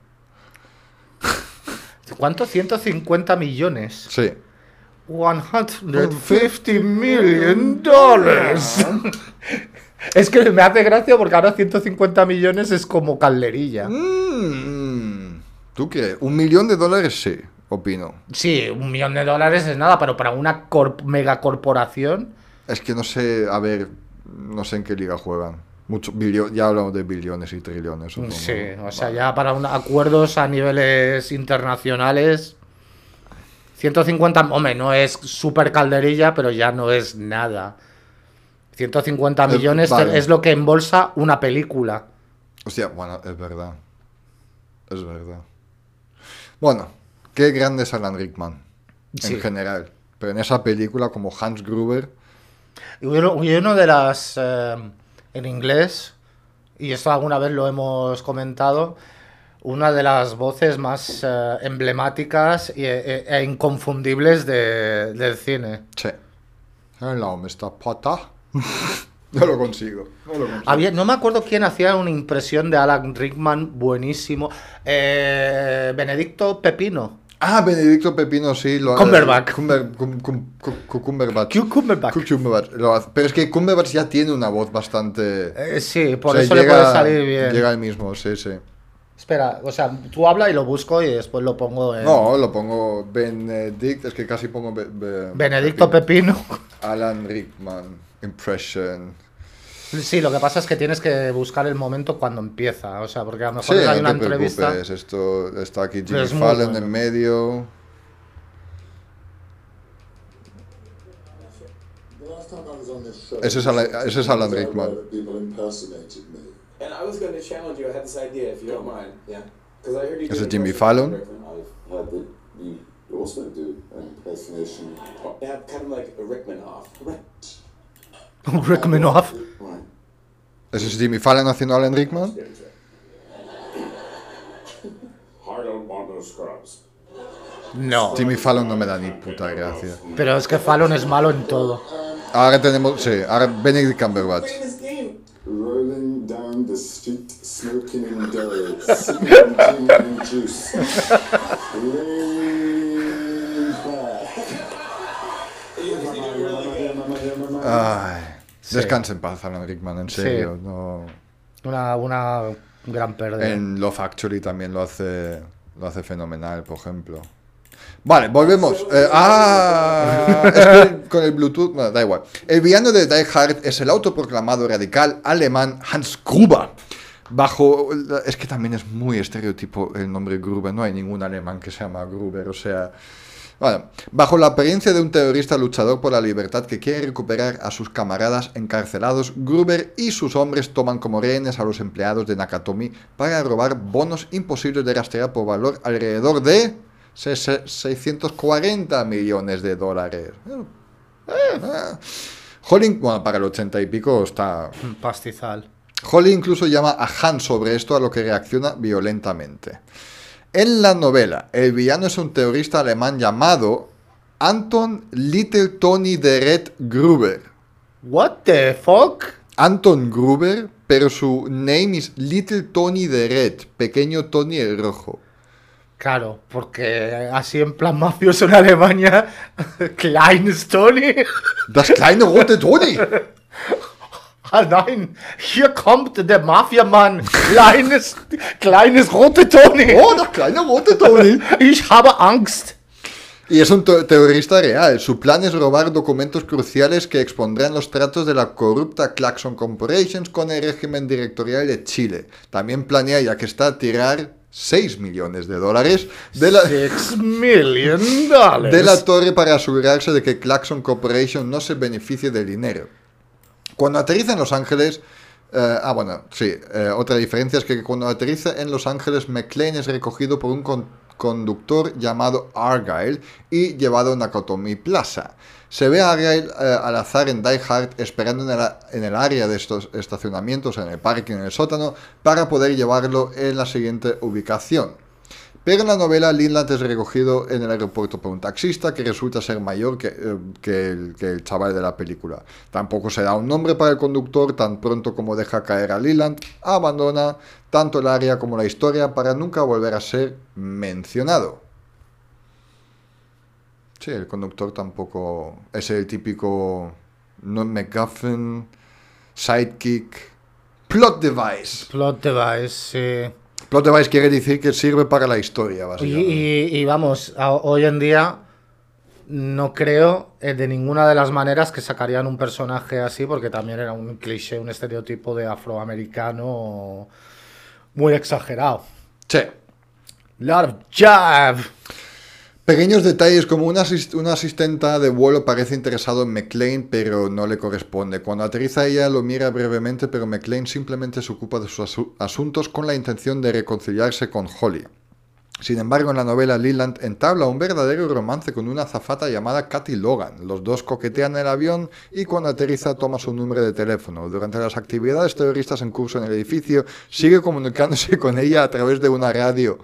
Speaker 2: ¿Cuánto? 150 millones.
Speaker 1: Sí.
Speaker 2: 150 million dollars. es que me hace gracia porque ahora 150 millones es como calderilla.
Speaker 1: Mm, ¿Tú qué? Un millón de dólares sí, opino.
Speaker 2: Sí, un millón de dólares es nada, pero para una corp- megacorporación.
Speaker 1: Es que no sé, a ver, no sé en qué liga juegan. Mucho, bilio- ya hablamos de billones y trillones. supongo.
Speaker 2: Sí, o sea,
Speaker 1: Vale.
Speaker 2: ya para un- acuerdos a niveles internacionales. 150, hombre, no es super calderilla, pero ya no es nada. 150
Speaker 1: Eh,
Speaker 2: millones
Speaker 1: vale.
Speaker 2: es lo que embolsa una película.
Speaker 1: Hostia, bueno, es verdad. Es verdad. Bueno, qué grande es Alan Rickman.
Speaker 2: Sí.
Speaker 1: En general. Pero en esa película, como Hans Gruber.
Speaker 2: Y uno, de las. eh, en inglés, y esto alguna vez lo hemos comentado, una de las voces más eh, emblemáticas y- e, e inconfundibles de- del cine.
Speaker 1: Sí. Hello, Mr. Potter. no lo consigo. No lo consigo.
Speaker 2: Había, no me acuerdo quién hacía una impresión de Alan Rickman buenísimo. Eh, Benedicto Pepino.
Speaker 1: Ah, Benedicto Pepino, sí. Lo,
Speaker 2: Cumberbatch.
Speaker 1: Cumber- cum- cum- cu- cu- Cumberbatch.
Speaker 2: Cumberbatch.
Speaker 1: Cumberbatch, lo. Pero es que Cumberbatch ya tiene una voz bastante...
Speaker 2: Eh, sí, por
Speaker 1: o sea,
Speaker 2: eso le puede salir bien.
Speaker 1: Llega el mismo, sí, sí.
Speaker 2: Espera, o sea, tú habla y lo busco y después lo pongo en.
Speaker 1: No, lo pongo Benedict, es que casi pongo... Be- Be-
Speaker 2: Benedicto Pepino.
Speaker 1: Alan Rickman, Impression.
Speaker 2: Sí, lo que pasa es que tienes que buscar el momento cuando empieza. O sea, porque a lo
Speaker 1: Sí,
Speaker 2: mejor hay
Speaker 1: no
Speaker 2: una
Speaker 1: te
Speaker 2: entrevista.
Speaker 1: esto está aquí Jimmy
Speaker 2: es
Speaker 1: Fallon
Speaker 2: bueno.
Speaker 1: en medio.
Speaker 5: The last time I was on this show,
Speaker 1: Ese es Alan, ese es Alan Rickman.
Speaker 5: wrote that people impersonated me.
Speaker 6: And I was going to challenge you. I had this idea, if you don't mind. Yeah. Because I heard you.
Speaker 1: Is
Speaker 6: do
Speaker 1: it Jimmy Fallon?
Speaker 6: Rickman.
Speaker 5: I've heard that you also do an impersonation.
Speaker 6: They have kind of like a Rickmanoff.
Speaker 2: Rickmanoff.
Speaker 5: Right.
Speaker 1: ¿Ese es Jimmy Fallon haciendo Alan Rickman?
Speaker 5: No.
Speaker 1: Jimmy Fallon no me da ni puta gracia.
Speaker 2: Pero es que Fallon es malo en todo.
Speaker 1: Ahora tenemos, sí, ahora Benedict Cumberbatch.
Speaker 5: Rolling down the street, smoking gin and juice. Lean back.
Speaker 1: Ay, descansa en paz, Alan Rickman, en serio. No,
Speaker 2: Una, una gran pérdida.
Speaker 1: en Love Actually también lo hace, lo hace fenomenal, por ejemplo. Vale, volvemos. Eh, ah, es que con el Bluetooth, bueno, da igual. El villano de Die Hard es el autoproclamado radical alemán Hans Gruber. Bajo, es que también es muy estereotipo el nombre Gruber, no hay ningún alemán que se llama Gruber, o sea, bueno, bajo la apariencia de un terrorista luchador por la libertad que quiere recuperar a sus camaradas encarcelados, Gruber y sus hombres toman como rehenes a los empleados de Nakatomi para robar bonos imposibles de rastrear por valor alrededor de se- se- 640 millones de dólares. Eh, eh. Holling, bueno, para el 80 y pico está
Speaker 2: pastizal.
Speaker 1: Holly incluso llama a Han sobre esto, a lo que reacciona violentamente. En la novela, el villano es un terrorista alemán llamado Anton Little Tony de Red Gruber.
Speaker 2: What the fuck?
Speaker 1: Anton Gruber, pero su name is Little Tony de Red, pequeño Tony el rojo.
Speaker 2: Claro, porque así en plan mafioso en Alemania, Klein Tony.
Speaker 1: Das kleine rote Tony.
Speaker 2: Ah nein, hier kommt der Mafiamann. Kleines, kleines rote Tony.
Speaker 1: Oh, das kleine rote Tony.
Speaker 2: Ich habe Angst.
Speaker 1: Y es un te- terrorista real. Su plan es robar documentos cruciales que expondrán los tratos de la corrupta Claxon Corporations con el régimen directorial de Chile. También planea, ya que está, tirar 6 millones de dólares de la, de la torre para asegurarse de que Claxon Corporation no se beneficie del dinero. Cuando aterriza en Los Ángeles... eh, ah, bueno, sí. eh, otra diferencia es que cuando aterriza en Los Ángeles, McLean es recogido por un con- conductor llamado Argyle y llevado a Nakatomi Plaza. Se ve a Argyle eh, al azar en Die Hard esperando en el, en el área de estos estacionamientos, en el parking, en el sótano, para poder llevarlo en la siguiente ubicación. Pero en la novela, Linland es recogido en el aeropuerto por un taxista que resulta ser mayor que, eh, que el, chaval de la película. Tampoco se da un nombre para el conductor tan pronto como deja caer a Leland, abandona tanto el área como la historia para nunca volver a ser mencionado. Sí, el conductor tampoco es el típico no MacGuffin, sidekick, plot device.
Speaker 2: Plot device, sí.
Speaker 1: Plot device quiere decir que sirve para la historia,
Speaker 2: Y,
Speaker 1: básicamente.
Speaker 2: y- y vamos, a- hoy en día no creo eh, de ninguna de las maneras que sacarían un personaje así, porque también era un cliché, un estereotipo de afroamericano muy exagerado.
Speaker 1: Sí.
Speaker 2: Lot of jab.
Speaker 1: Pequeños detalles como una, asis- una asistenta de vuelo parece interesado en McLean pero no le corresponde. Cuando aterriza ella lo mira brevemente pero McLean simplemente se ocupa de sus asu- asuntos con la intención de reconciliarse con Holly. Sin embargo, en la novela Leland entabla un verdadero romance con una azafata llamada Kathy Logan. Los dos coquetean el avión y cuando aterriza toma su número de teléfono. Durante las actividades terroristas en curso en el edificio, sigue comunicándose con ella a través de una radio.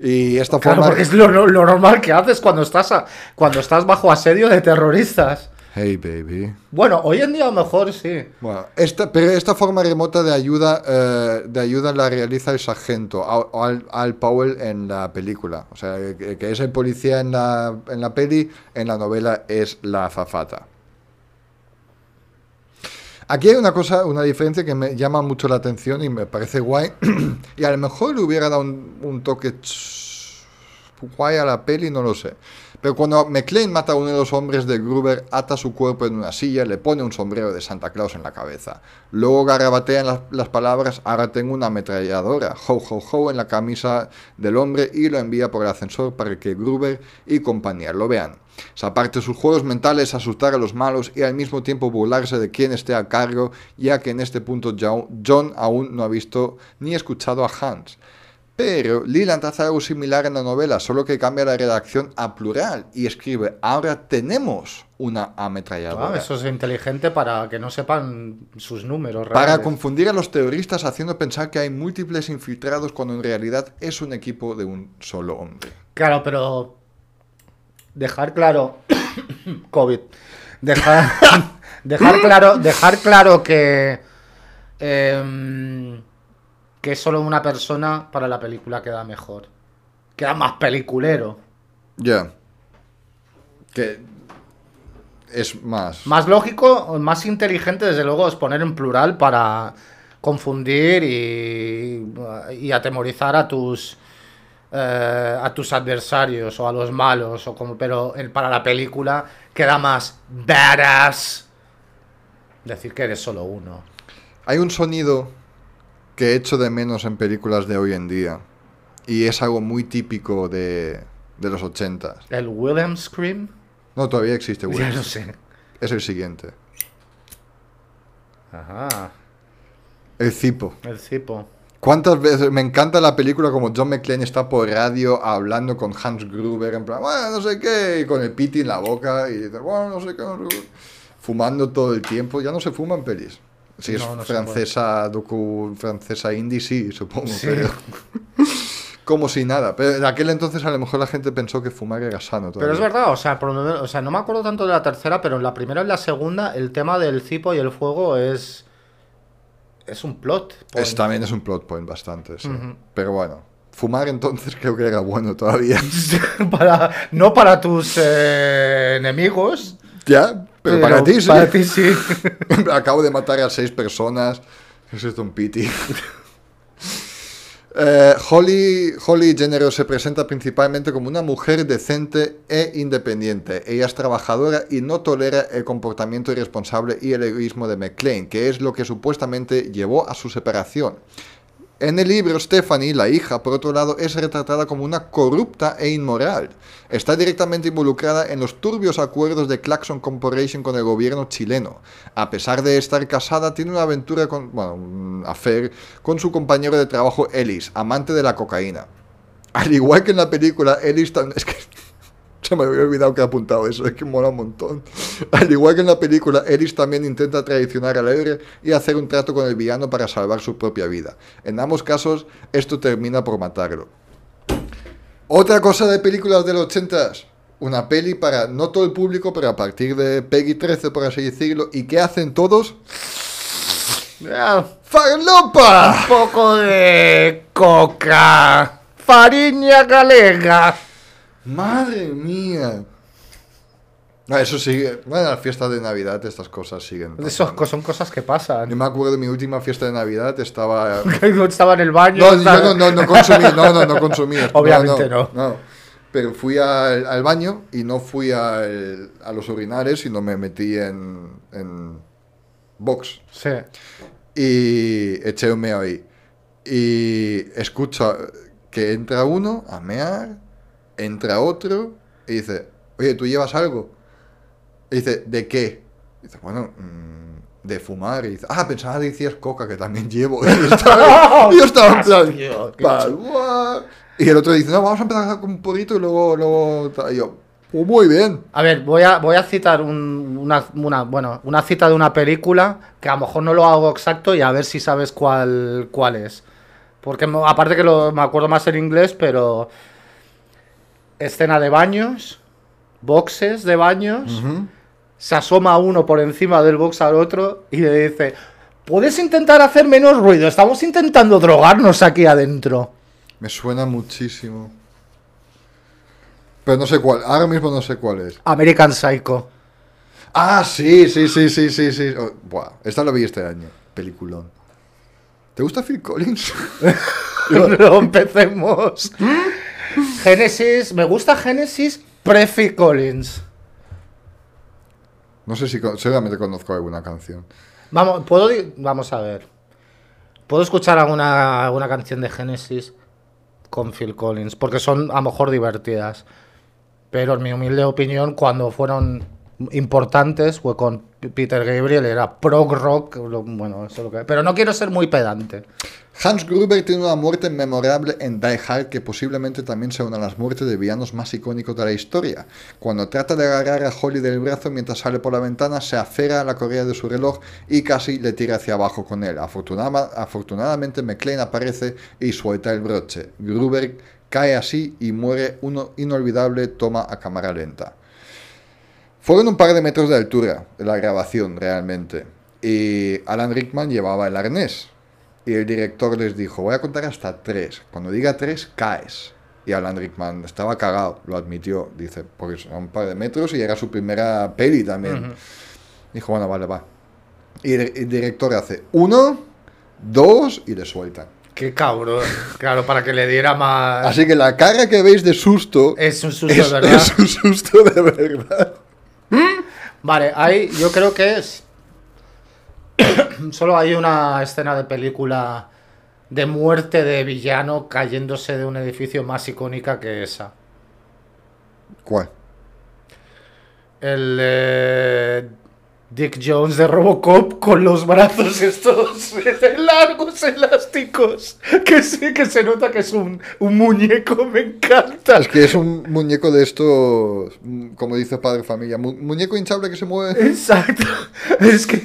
Speaker 1: Y esta
Speaker 2: Claro,
Speaker 1: forma...
Speaker 2: porque es lo, lo normal que haces cuando estás, a- cuando estás bajo asedio de terroristas.
Speaker 1: Hey baby.
Speaker 2: Bueno, hoy en día a lo mejor sí.
Speaker 1: Bueno, esta, pero esta forma remota de ayuda, eh, de ayuda la realiza el sargento Al, Al- Al Powell en la película. O sea, que, que es el policía en la, en la peli, en la novela es la azafata. Aquí hay una cosa, una diferencia que me llama mucho la atención y me parece guay. y a lo mejor le hubiera dado un, un toque guay a la peli, no lo sé. Pero cuando McLean mata a uno de los hombres de Gruber, ata su cuerpo en una silla, le pone un sombrero de Santa Claus en la cabeza. Luego garabatea en las, las palabras, ahora tengo una ametralladora, ho ho ho, en la camisa del hombre y lo envía por el ascensor para que Gruber y compañía lo vean. O sea, aparte de sus juegos mentales, asustar a los malos y al mismo tiempo burlarse de quien esté a cargo, ya que en este punto Jo- John aún no ha visto ni escuchado a Hans. Pero Leland hace algo similar en la novela, solo que cambia la redacción a plural y escribe, ahora tenemos una ametralladora.
Speaker 2: Ah, eso es inteligente para que no sepan sus números
Speaker 1: para confundir a los terroristas haciendo pensar que hay múltiples infiltrados cuando en realidad es un equipo de un solo hombre.
Speaker 2: Claro, pero dejar claro COVID. Dejar, dejar claro, dejar claro que em, que es solo una persona para la película queda mejor. Queda más peliculero.
Speaker 1: Ya. Que es más...
Speaker 2: Más lógico, más inteligente, desde luego, es poner en plural para confundir y, y atemorizar a tus eh, a tus adversarios o a los malos, o como, pero el- para la película queda más badass decir que eres solo uno.
Speaker 1: Hay un sonido que echo de menos en películas de hoy en día y es algo muy típico de, de los ochentas.
Speaker 2: El William Scream,
Speaker 1: No, todavía existe,
Speaker 2: ya no sé.
Speaker 1: Es el siguiente.
Speaker 2: Ajá,
Speaker 1: El cipo.
Speaker 2: el cipo.
Speaker 1: ¿Cuántas veces me encanta la película como John McClane está por radio hablando con Hans Gruber en plan, bueno, no sé qué, y con el piti en la boca y dice, bueno, no sé qué, no sé qué", fumando todo el tiempo, ya no se fuman pelis. Si es
Speaker 2: No, no se
Speaker 1: francesa, docu, francesa indie, sí, supongo,
Speaker 2: Sí.
Speaker 1: pero como si nada. Pero en aquel entonces a lo mejor la gente pensó que fumar era sano.
Speaker 2: Pero es
Speaker 1: todavía.
Speaker 2: verdad, o sea, por o sea, no me acuerdo tanto de la tercera, pero en la primera y en la segunda el tema del cipo y el fuego es es un plot. point.
Speaker 1: Es, también es un plot point bastante, sí. Pero bueno, fumar entonces creo que era bueno todavía.
Speaker 2: para, no para tus eh, enemigos,
Speaker 1: ya, pero, para ti sí.
Speaker 2: Para ti sí.
Speaker 1: Acabo de matar a seis personas. Es esto un pity. Eh, Holly, Holly Género se presenta principalmente como una mujer decente e independiente. Ella es trabajadora y no tolera el comportamiento irresponsable y el egoísmo de McLean, que es lo que supuestamente llevó a su separación. En el libro, Stephanie, la hija, por otro lado, es retratada como una corrupta e inmoral. Está directamente involucrada en los turbios acuerdos de Claxon Corporation con el gobierno chileno. A pesar de estar casada, tiene una aventura con, bueno, un affair con su compañero de trabajo Ellis, amante de la cocaína. Al igual que en la película, Ellis también... Es se me había olvidado que he apuntado eso, es que mola un montón. Al igual que en la película, Ellis también intenta traicionar al héroe y hacer un trato con el villano para salvar su propia vida. En ambos casos, esto termina por matarlo. Otra cosa de películas de los 80 una peli para no todo el público, pero a partir de Peggy 13, por así decirlo. ¿Y qué hacen todos?
Speaker 2: Ah,
Speaker 1: ¡Farlopa!
Speaker 2: un poco de coca. Fariña galega.
Speaker 1: Madre mía. Ah, eso sigue. Bueno, las fiestas de Navidad, estas cosas siguen.
Speaker 2: Eso
Speaker 1: pasando.
Speaker 2: son cosas que
Speaker 1: Yo
Speaker 2: pasan.
Speaker 1: me acuerdo de mi última fiesta de Navidad, estaba.
Speaker 2: Estaba en el baño.
Speaker 1: No,
Speaker 2: estaba-
Speaker 1: yo no, no, no consumí, no, no, no consumí.
Speaker 2: Obviamente
Speaker 1: no. Pero fui al, al baño y no fui al- a los urinarios, sino me metí en, en box
Speaker 2: Sí.
Speaker 1: y eché un meo ahí. Y escucho que entra uno a mear, entra otro y dice, oye, ¿tú llevas algo? Y dice, ¿de qué? Y dice, bueno, mm, de fumar. Y dice, ah, pensaba que decías coca, que también llevo. Y yo estaba, y yo estaba en plan,
Speaker 2: Tío, qué
Speaker 1: "Pal, guau". Y el otro dice, no, vamos a empezar con un poquito y luego, luego... tal". Y yo, pues muy bien.
Speaker 2: A ver, voy a, voy a citar un- una, una- bueno, una cita de una película que a lo mejor no lo hago exacto y a ver si sabes cuál, cuál es. Porque aparte que lo, me acuerdo más en inglés, pero escena de baños, boxes de baños, se asoma uno por encima del box al otro y le dice, puedes intentar hacer menos ruido, estamos intentando drogarnos aquí adentro.
Speaker 1: Me suena muchísimo. Pero no sé cuál, ahora mismo no sé cuál es.
Speaker 2: American Psycho.
Speaker 1: Ah, sí, sí, sí, sí, sí, sí. Oh, buah, esta lo vi este año. Peliculón. ¿Te gusta Phil Collins?
Speaker 2: no empecemos. Genesis, me gusta Genesis pre Collins.
Speaker 1: No sé si seguramente conozco alguna canción.
Speaker 2: Vamos, puedo vamos a ver. Puedo escuchar alguna, alguna canción de Genesis con Phil Collins, porque son a lo mejor divertidas. Pero en mi humilde opinión, cuando fueron importantes, fue con Peter Gabriel, era prog rock, bueno, eso es lo que... Pero no quiero ser muy pedante.
Speaker 1: Hans Gruber tiene una muerte memorable en Die Hard que posiblemente también sea una de las muertes de villanos más icónicos de la historia. Cuando trata de agarrar a Holly del brazo mientras sale por la ventana, se afera a la correa de su reloj y casi le tira hacia abajo con él. Afortunada- afortunadamente McClane aparece y suelta el broche. Gruber cae así y muere una inolvidable toma a cámara lenta. Fueron un par de metros de altura la grabación realmente. Y Alan Rickman llevaba el arnés. Y el director les dijo, voy a contar hasta tres. Cuando diga tres, caes. Y Alan Rickman estaba cagado, lo admitió. Dice, porque son un par de metros y era su primera peli también. Dijo, bueno, vale, va. Y el, el director hace uno, dos y le sueltan.
Speaker 2: Qué cabrón. Claro, para que le diera más...
Speaker 1: Así que la cara que veis de susto
Speaker 2: Es un susto,
Speaker 1: es,
Speaker 2: ¿verdad?
Speaker 1: es un susto de verdad.
Speaker 2: Vale, ahí yo creo que es. Solo hay una escena de película de muerte de villano cayéndose de un edificio más icónica que esa.
Speaker 1: ¿Cuál?
Speaker 2: El eh, Dick Jones de Robocop con los brazos estos largos, elásticos. Que sí, que se nota que es un, un muñeco, me encanta.
Speaker 1: Es que es un muñeco de estos, como dice Padre Familia, mu- muñeco hinchable que se mueve.
Speaker 2: Exacto. Es que,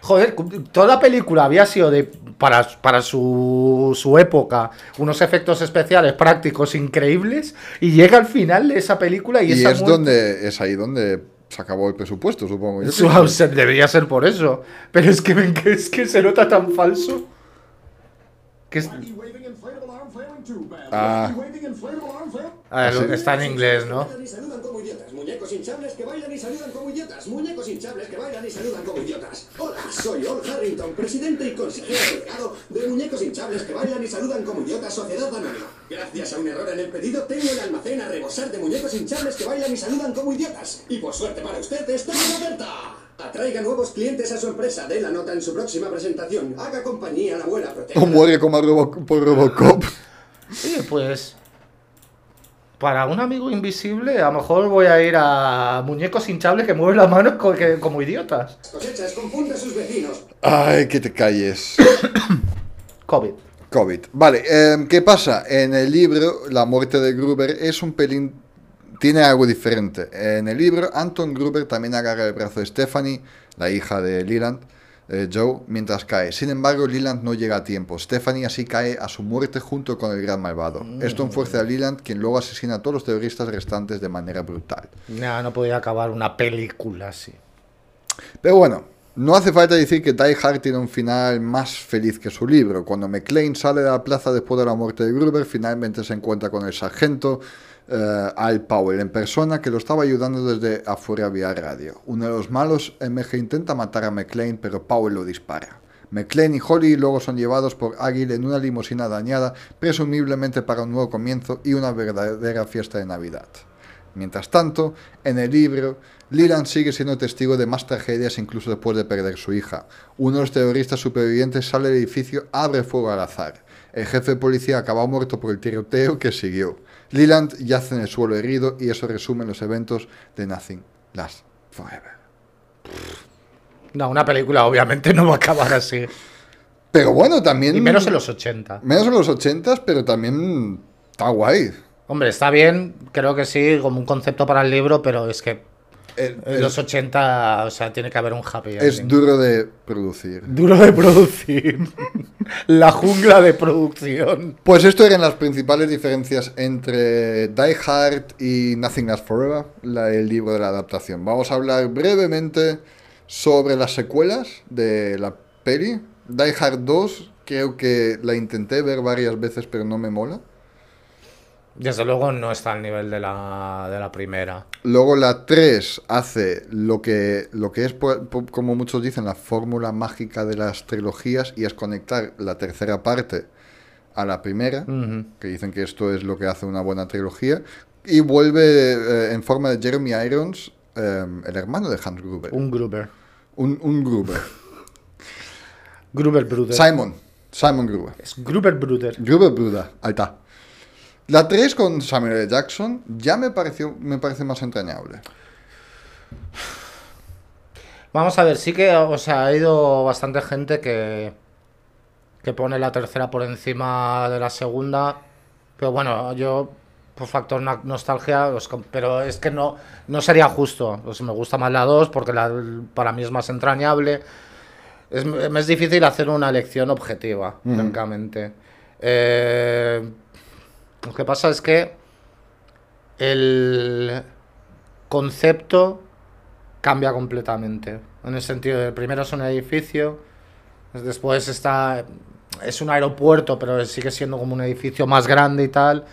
Speaker 2: joder, toda la película había sido de para, para su, su época unos efectos especiales prácticos increíbles y llega al final de esa película y,
Speaker 1: Y
Speaker 2: esa
Speaker 1: es donde es ahí donde se acabó el presupuesto, supongo. yo.
Speaker 2: Su debería ser por eso. Pero es que, me- que es que se nota tan falso. Que es-
Speaker 1: Ah. ¿Ah,
Speaker 2: está en inglés, ¿no?
Speaker 3: Muñecos hinchables que bailan y saludan como idiotas. Muñecos hinchables que bailan y saludan como idiotas. Hola, soy Ol Harrington, presidente y consejero delegado de Muñecos hinchables que bailan y saludan como idiotas Sociedad Anónima. Gracias a un error en el pedido, tengo el almacén a rebosar de muñecos hinchables que bailan y saludan como idiotas. Y por suerte para usted, está en oferta. Atraiga nuevos clientes a su empresa. Dé la nota en su próxima presentación. Haga compañía a la abuela
Speaker 1: O
Speaker 3: protectora.
Speaker 1: muere como Robo- por Robocop.
Speaker 2: Oye, pues. Para un amigo invisible, a lo mejor voy a ir a muñecos hinchables que mueven las manos co- que- como idiotas.
Speaker 3: Cosechas, confunde a sus vecinos.
Speaker 1: Ay, que te calles.
Speaker 2: COVID.
Speaker 1: COVID. Vale, em, ¿qué pasa? En el libro, la muerte de Gruber es un pelín... Tiene algo diferente. En el libro, Anton Gruber también agarra el brazo de Stephanie, la hija de Leland, eh, Joe mientras cae. Sin embargo, Leland no llega a tiempo. Stephanie así cae a su muerte junto con el gran malvado. Esto enfuerza a Leland, quien luego asesina a todos los terroristas restantes de manera brutal.
Speaker 2: No, no podía acabar una película así.
Speaker 1: Pero bueno, no hace falta decir que Die Hard tiene un final más feliz que su libro. Cuando McLean sale de la plaza después de la muerte de Gruber, finalmente se encuentra con el sargento eh, Al Powell en persona que lo estaba ayudando desde afuera vía radio. Uno de los malos, MG, intenta matar a McLean, pero Powell lo dispara. McLean y Holly luego son llevados por Águila en una limusina dañada, presumiblemente para un nuevo comienzo y una verdadera fiesta de Navidad. Mientras tanto, en el libro, Leland sigue siendo testigo de más tragedias incluso después de perder su hija. Uno de los terroristas supervivientes sale del edificio, abre fuego al azar. El jefe de policía acaba muerto por el tiroteo que siguió. Leland yace en el suelo herido y eso resume los eventos de Nothing Lasts Forever.
Speaker 2: No, una película obviamente no va a acabar así.
Speaker 1: Pero bueno, también...
Speaker 2: Y menos en los 80.
Speaker 1: Menos en los 80, pero también está guay.
Speaker 2: Hombre, está bien, creo que sí, como un concepto para el libro, pero es que en
Speaker 1: Es,
Speaker 2: los 80, o sea, tiene que haber un happy
Speaker 1: es
Speaker 2: ending.
Speaker 1: duro de producir.
Speaker 2: Duro de producir. La jungla de producción.
Speaker 1: Pues esto eran las principales diferencias entre Die Hard y Nothing Lasts Forever, la- el libro de la adaptación. Vamos a hablar brevemente sobre las secuelas de la peli. Die Hard 2, creo que la intenté ver varias veces, pero no me mola.
Speaker 2: Desde luego no está al nivel de la, de la primera.
Speaker 1: Luego la 3 hace lo que, lo que es, como muchos dicen, la fórmula mágica de las trilogías y es conectar la tercera parte a la primera, que dicen que esto es lo que hace una buena trilogía, y vuelve eh, en forma de Jeremy Irons, eh, el hermano de Hans Gruber.
Speaker 2: Un Gruber.
Speaker 1: Un, un Gruber.
Speaker 2: Gruber Bruder.
Speaker 1: Simon. Simon Gruber.
Speaker 2: Es Gruber Bruder.
Speaker 1: Gruber Bruder. Ahí está. La 3 con Samuel L. Jackson ya me pareció me parece más entrañable.
Speaker 2: Vamos a ver, sí que, o sea, ha ido bastante gente que, que pone la tercera por encima de la segunda. Pero bueno, yo, por factor nostalgia, os com- pero es que no, no sería justo. Pues me gusta más la 2 porque la, para mí es más entrañable. Es, me es difícil hacer una elección objetiva, francamente. Eh, lo que pasa es que el concepto cambia completamente. En el sentido de primero es un edificio, después está es un aeropuerto, pero sigue siendo como un edificio más grande y tal.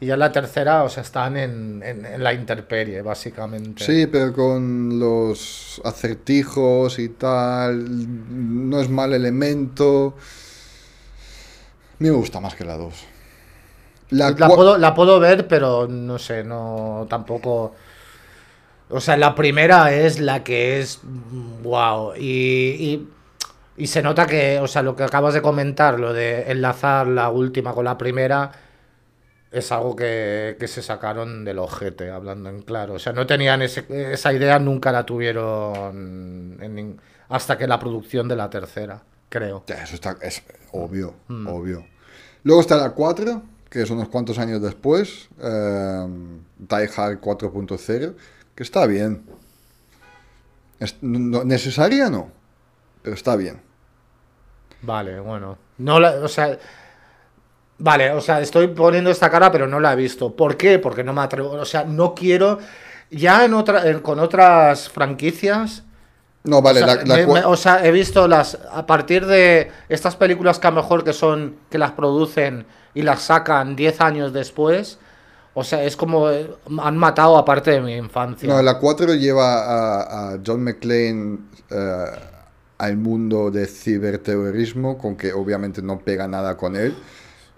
Speaker 2: Y ya en la tercera, o sea, están en, en- en la intemperie, básicamente.
Speaker 1: Sí, pero con los acertijos y tal, no es mal elemento. A mí me gusta más que la 2. La,
Speaker 2: puedo, la puedo ver, pero no sé, no tampoco. O sea, la primera es la que es wow. Y, y, y se nota que, o sea, lo que acabas de comentar, lo de enlazar la última con la primera, es algo que, que se sacaron del ojete, hablando en claro. O sea, no tenían ese- esa idea, nunca la tuvieron en hasta que la producción de la tercera, creo.
Speaker 1: Ya, eso está, es obvio,
Speaker 2: Mm.
Speaker 1: obvio. Luego está la 4, que es unos cuantos años después, eh, Die Hard 4.0, que está bien. Es, no- necesaria no, pero está bien.
Speaker 2: Vale, bueno. No la, o sea. Vale, o sea, estoy poniendo esta cara, pero no la he visto. ¿Por qué? Porque no me atrevo. O sea, no quiero. Ya en otra, con otras franquicias.
Speaker 1: No, vale,
Speaker 2: o, sea,
Speaker 1: la, la
Speaker 2: me-
Speaker 1: cua-
Speaker 2: me- o sea, he visto las. A partir de estas películas que a lo mejor que son. que las producen y las sacan 10 años después. O sea, es como. eh, Han matado a parte de mi infancia.
Speaker 1: No, la 4 lleva a, a John McClane eh, al mundo de ciberterrorismo, con que obviamente no pega nada con él.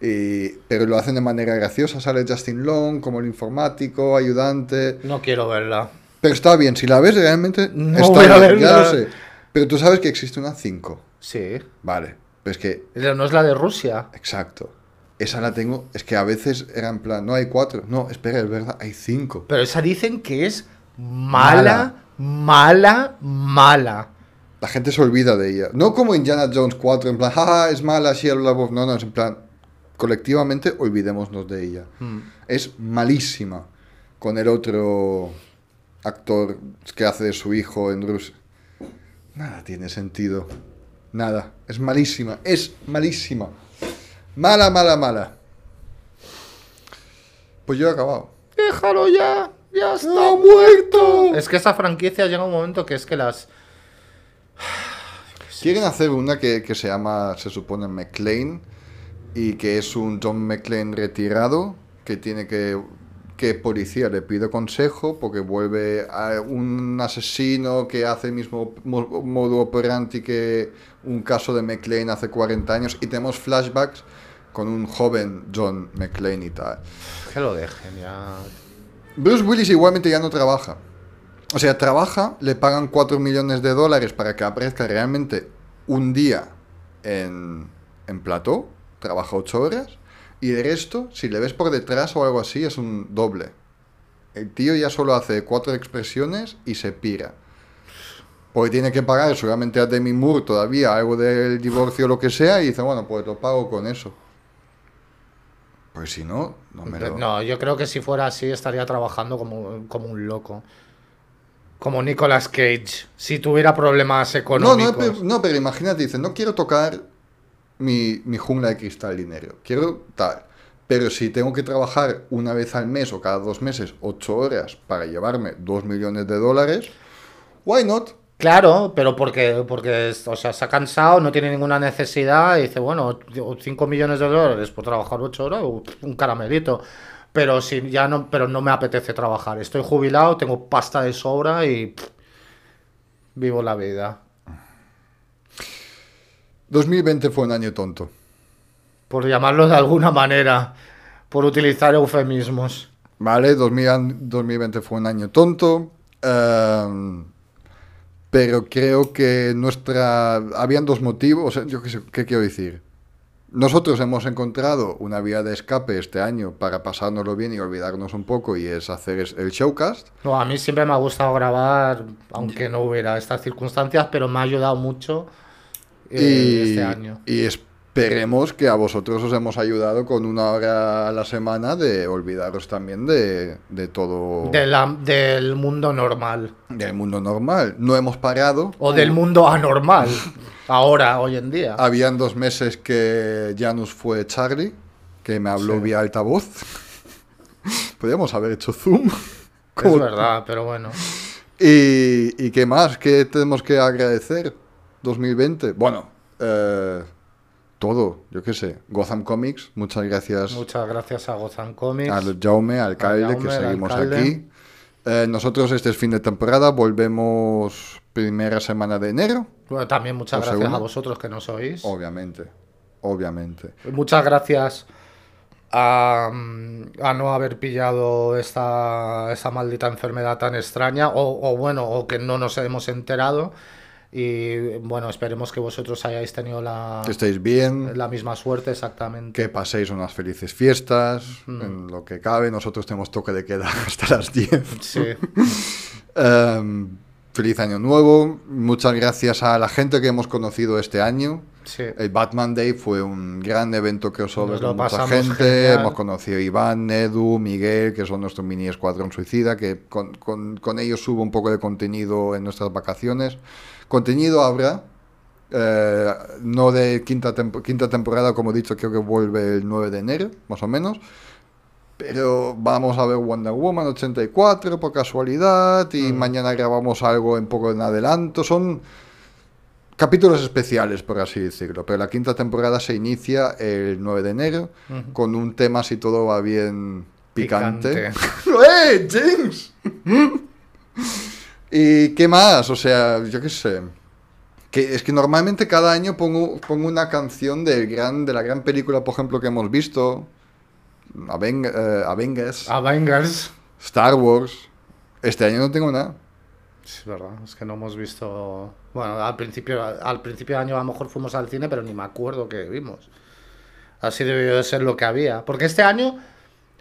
Speaker 1: y- pero lo hacen de manera graciosa. Sale Justin Long como el informático, ayudante.
Speaker 2: No quiero verla.
Speaker 1: Pero está bien, si la ves realmente
Speaker 2: No
Speaker 1: está
Speaker 2: voy a
Speaker 1: bien, ya lo sé. Pero tú sabes que existe una 5.
Speaker 2: Sí.
Speaker 1: Vale, pero es que,
Speaker 2: No es la de Rusia.
Speaker 1: exacto. Esa la tengo, es que a veces era en plan, no hay 4. No, espera, es verdad, hay 5.
Speaker 2: Pero esa dicen que es mala, mala, mala.
Speaker 1: La gente se olvida de ella. No como Indiana Jones 4, en plan, jaja, es mala, Shia LaBeouf. No, no, es en plan, colectivamente olvidémonos de ella. Es malísima. Con el otro actor que hace de su hijo en Rusia. Nada tiene sentido. Nada. Es malísima. Es malísima. Mala, mala, mala. Pues yo he acabado.
Speaker 2: Déjalo ya, ya está
Speaker 1: ¡Ha muerto!
Speaker 2: Es que esa franquicia llega un momento que es que las...
Speaker 1: Quieren hacer una que, que se llama, se supone, McLean. Y que es un John McClane retirado. Que tiene que. Que policía le pide consejo porque vuelve a un asesino que hace el mismo mo- modo operandi que un caso de McLean hace 40 años. Y tenemos flashbacks con un joven John McClane y tal.
Speaker 2: Que lo dejen ya.
Speaker 1: Bruce Willis igualmente ya no trabaja. O sea, trabaja, le pagan 4 millones de dólares para que aparezca realmente un día en, en plató, trabaja 8 horas, y el resto, si le ves por detrás o algo así, es un doble. El tío ya solo hace cuatro expresiones y se pira. Porque tiene que pagar seguramente a Demi Moore todavía algo del divorcio o lo que sea, y dice, bueno, pues lo pago con eso. Pues si no, no me lo...
Speaker 2: No, yo creo que si fuera así estaría trabajando como, como un loco. Como Nicolas Cage. Si tuviera problemas
Speaker 1: No,
Speaker 2: económicos.
Speaker 1: no, pero, no, pero imagínate, dice, no quiero tocar mi, mi jungla de cristal dinero, quiero tal. Pero si tengo que trabajar una vez al mes o cada dos meses, ocho horas, para llevarme dos millones de dólares, why not?
Speaker 2: Claro, pero porque, porque o sea, se ha cansado, no tiene ninguna necesidad y dice, bueno, 5 millones de dólares por trabajar 8 horas, uh, un caramelito. Pero si ya no, pero no me apetece trabajar. Estoy jubilado, tengo pasta de sobra y vivo la vida.
Speaker 1: 2020 fue un año tonto.
Speaker 2: Por llamarlo de alguna manera, por utilizar eufemismos.
Speaker 1: ¿Vale? 2000 an- 2020 fue un año tonto. ehm, pero creo que nuestra... Habían dos motivos. yo qué sé, ¿qué quiero decir? Nosotros hemos encontrado una vía de escape este año para pasárnoslo bien y olvidarnos un poco y es hacer el showcast.
Speaker 2: No, a mí siempre me ha gustado grabar, aunque no hubiera estas circunstancias, pero me ha ayudado mucho eh,
Speaker 1: y,
Speaker 2: este año.
Speaker 1: y esperemos que a vosotros os hemos ayudado con una hora a la semana de olvidaros también de, de todo
Speaker 2: De la- del mundo normal.
Speaker 1: del mundo normal. No hemos parado.
Speaker 2: O del mundo anormal. Ahora, hoy en día.
Speaker 1: Habían dos meses que Janus fue Charlie, que me habló
Speaker 2: Sí.
Speaker 1: vía altavoz. Podríamos haber hecho Zoom.
Speaker 2: Es verdad, pero bueno.
Speaker 1: ¿Y, ¿Y qué más? ¿Qué tenemos que agradecer? 2020. Bueno, eh, todo, yo qué sé. Gotham Comics, muchas gracias
Speaker 2: Muchas gracias a Gozan Comics.
Speaker 1: al Jaume, alcalde,
Speaker 2: Jaume,
Speaker 1: que seguimos
Speaker 2: alcalde.
Speaker 1: aquí. Eh, nosotros este es fin de temporada, volvemos primera semana de enero,
Speaker 2: Bueno, también muchas
Speaker 1: ¿O
Speaker 2: gracias
Speaker 1: segunda?
Speaker 2: a vosotros que nos oís.
Speaker 1: obviamente. Obviamente.
Speaker 2: Muchas gracias a, mm, a no haber pillado esta, esta maldita enfermedad tan extraña, o, o bueno, o que no nos hemos enterado. Y bueno, esperemos que vosotros hayáis tenido la,
Speaker 1: Que estéis bien,
Speaker 2: la misma suerte exactamente.
Speaker 1: que paséis unas felices fiestas,
Speaker 2: Mm.
Speaker 1: en lo que cabe. Nosotros tenemos toque de queda hasta las 10.
Speaker 2: Sí,
Speaker 1: Em, feliz año nuevo. Muchas gracias a la gente que hemos conocido este año.
Speaker 2: sí.
Speaker 1: El Batman Day fue un gran evento crossover
Speaker 2: Nos lo
Speaker 1: con mucha gente.
Speaker 2: genial.
Speaker 1: Hemos conocido a Iván, Edu, Miguel, que son nuestro mini escuadrón suicida, que con, con- con ellos subo un poco de contenido en nuestras vacaciones. Contenido habrá. eh, no de quinta, tempo- quinta temporada, como he dicho, creo que vuelve el 9 de enero, más o menos. Pero vamos a ver Wonder Woman 84 por casualidad y mañana grabamos algo en poco en adelanto. Son capítulos especiales, por así decirlo. Pero la quinta temporada se inicia el 9 de enero con un tema, si todo va bien, picante. ¡Eh, James! ¿Y qué más? O sea, yo qué sé. Que es que normalmente cada año pongo, pongo una canción del gran, de la gran película, por ejemplo, que hemos visto. Aven- eh, Avengers,
Speaker 2: Avengers.
Speaker 1: Star Wars. Este año no tengo nada.
Speaker 2: Es verdad, es que no hemos visto. Bueno, al principio, al principio de año a lo mejor fuimos al cine, pero ni me acuerdo que vimos. Así debió de ser lo que había. Porque este año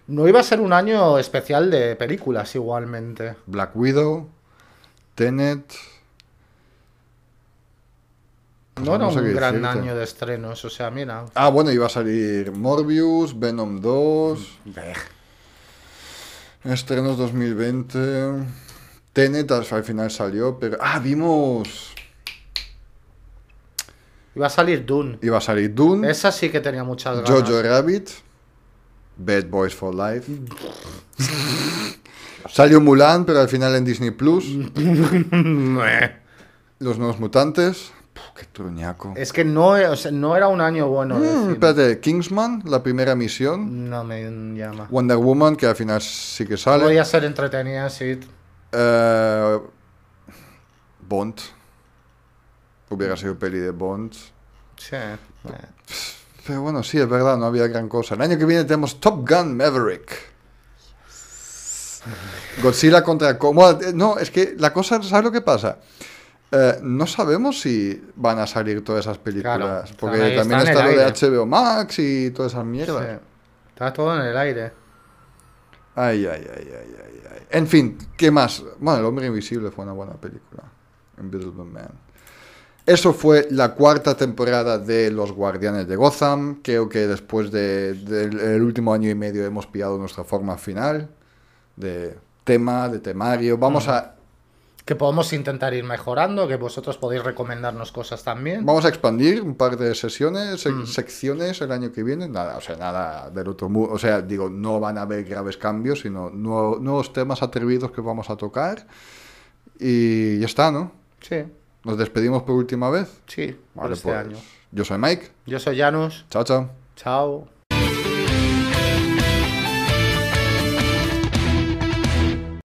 Speaker 2: no iba a ser un año especial de películas igualmente.
Speaker 1: Black Widow, Tenet.
Speaker 2: No era
Speaker 1: no sé
Speaker 2: un gran
Speaker 1: decirte.
Speaker 2: año de estrenos, o sea, mira.
Speaker 1: Ah, bueno, iba a salir Morbius, Venom 2. Estrenos 2020. Tenet al al final salió, pero. Ah, vimos.
Speaker 2: Iba a salir Dune.
Speaker 1: Iba a salir Dune,
Speaker 2: Esa sí que tenía muchas ganas.
Speaker 1: Jojo Rabbit, Bad Boys for Life. Salió Mulan, pero al final en Disney Plus. Los Nuevos Mutantes. Puf, qué truñaco.
Speaker 2: Es que no, o sea, no era un año bueno.
Speaker 1: Mm, espérate, Kingsman, la primera misión.
Speaker 2: No me llama.
Speaker 1: Wonder Woman, que al final sí que sale.
Speaker 2: Podía ser entretenida, sí.
Speaker 1: Eh, Bond. Hubiera sido peli de Bond.
Speaker 2: Sí.
Speaker 1: Pero bueno, sí, es verdad, no había gran cosa. El año que viene tenemos Top Gun Maverick. Godzilla contra... Kong. Eh, no, es que la cosa, ¿sabes lo que pasa? Eh, no sabemos si van a salir todas esas películas.
Speaker 2: Claro,
Speaker 1: porque también está
Speaker 2: el
Speaker 1: lo de. HBO Max y todas esas mierdas.
Speaker 2: Sí. Está todo en el aire.
Speaker 1: Ay, ay, ay, ay, ay, ay. En fin, ¿qué más? Bueno, El Hombre Invisible fue una buena película. Invisible Man. Eso fue la cuarta temporada de Los Guardianes de Gotham. Creo que después de- del el último año y medio hemos pillado nuestra forma final de tema, de temario. Vamos a
Speaker 2: Que podemos intentar ir mejorando, que vosotros podéis recomendarnos cosas también.
Speaker 1: Vamos a expandir un par de sesiones, sec- secciones el año que viene. Nada, o sea, nada del otro mundo. O sea, digo, no van a haber graves cambios, sino nuevo- nuevos temas atrevidos que vamos a tocar. Y ya está, ¿no?
Speaker 2: Sí,
Speaker 1: Nos despedimos por última vez.
Speaker 2: sí, por
Speaker 1: Vale,
Speaker 2: este
Speaker 1: pues,
Speaker 2: año.
Speaker 1: Yo soy Mike.
Speaker 2: Yo soy Janus.
Speaker 1: Chao, chao.
Speaker 2: Chao.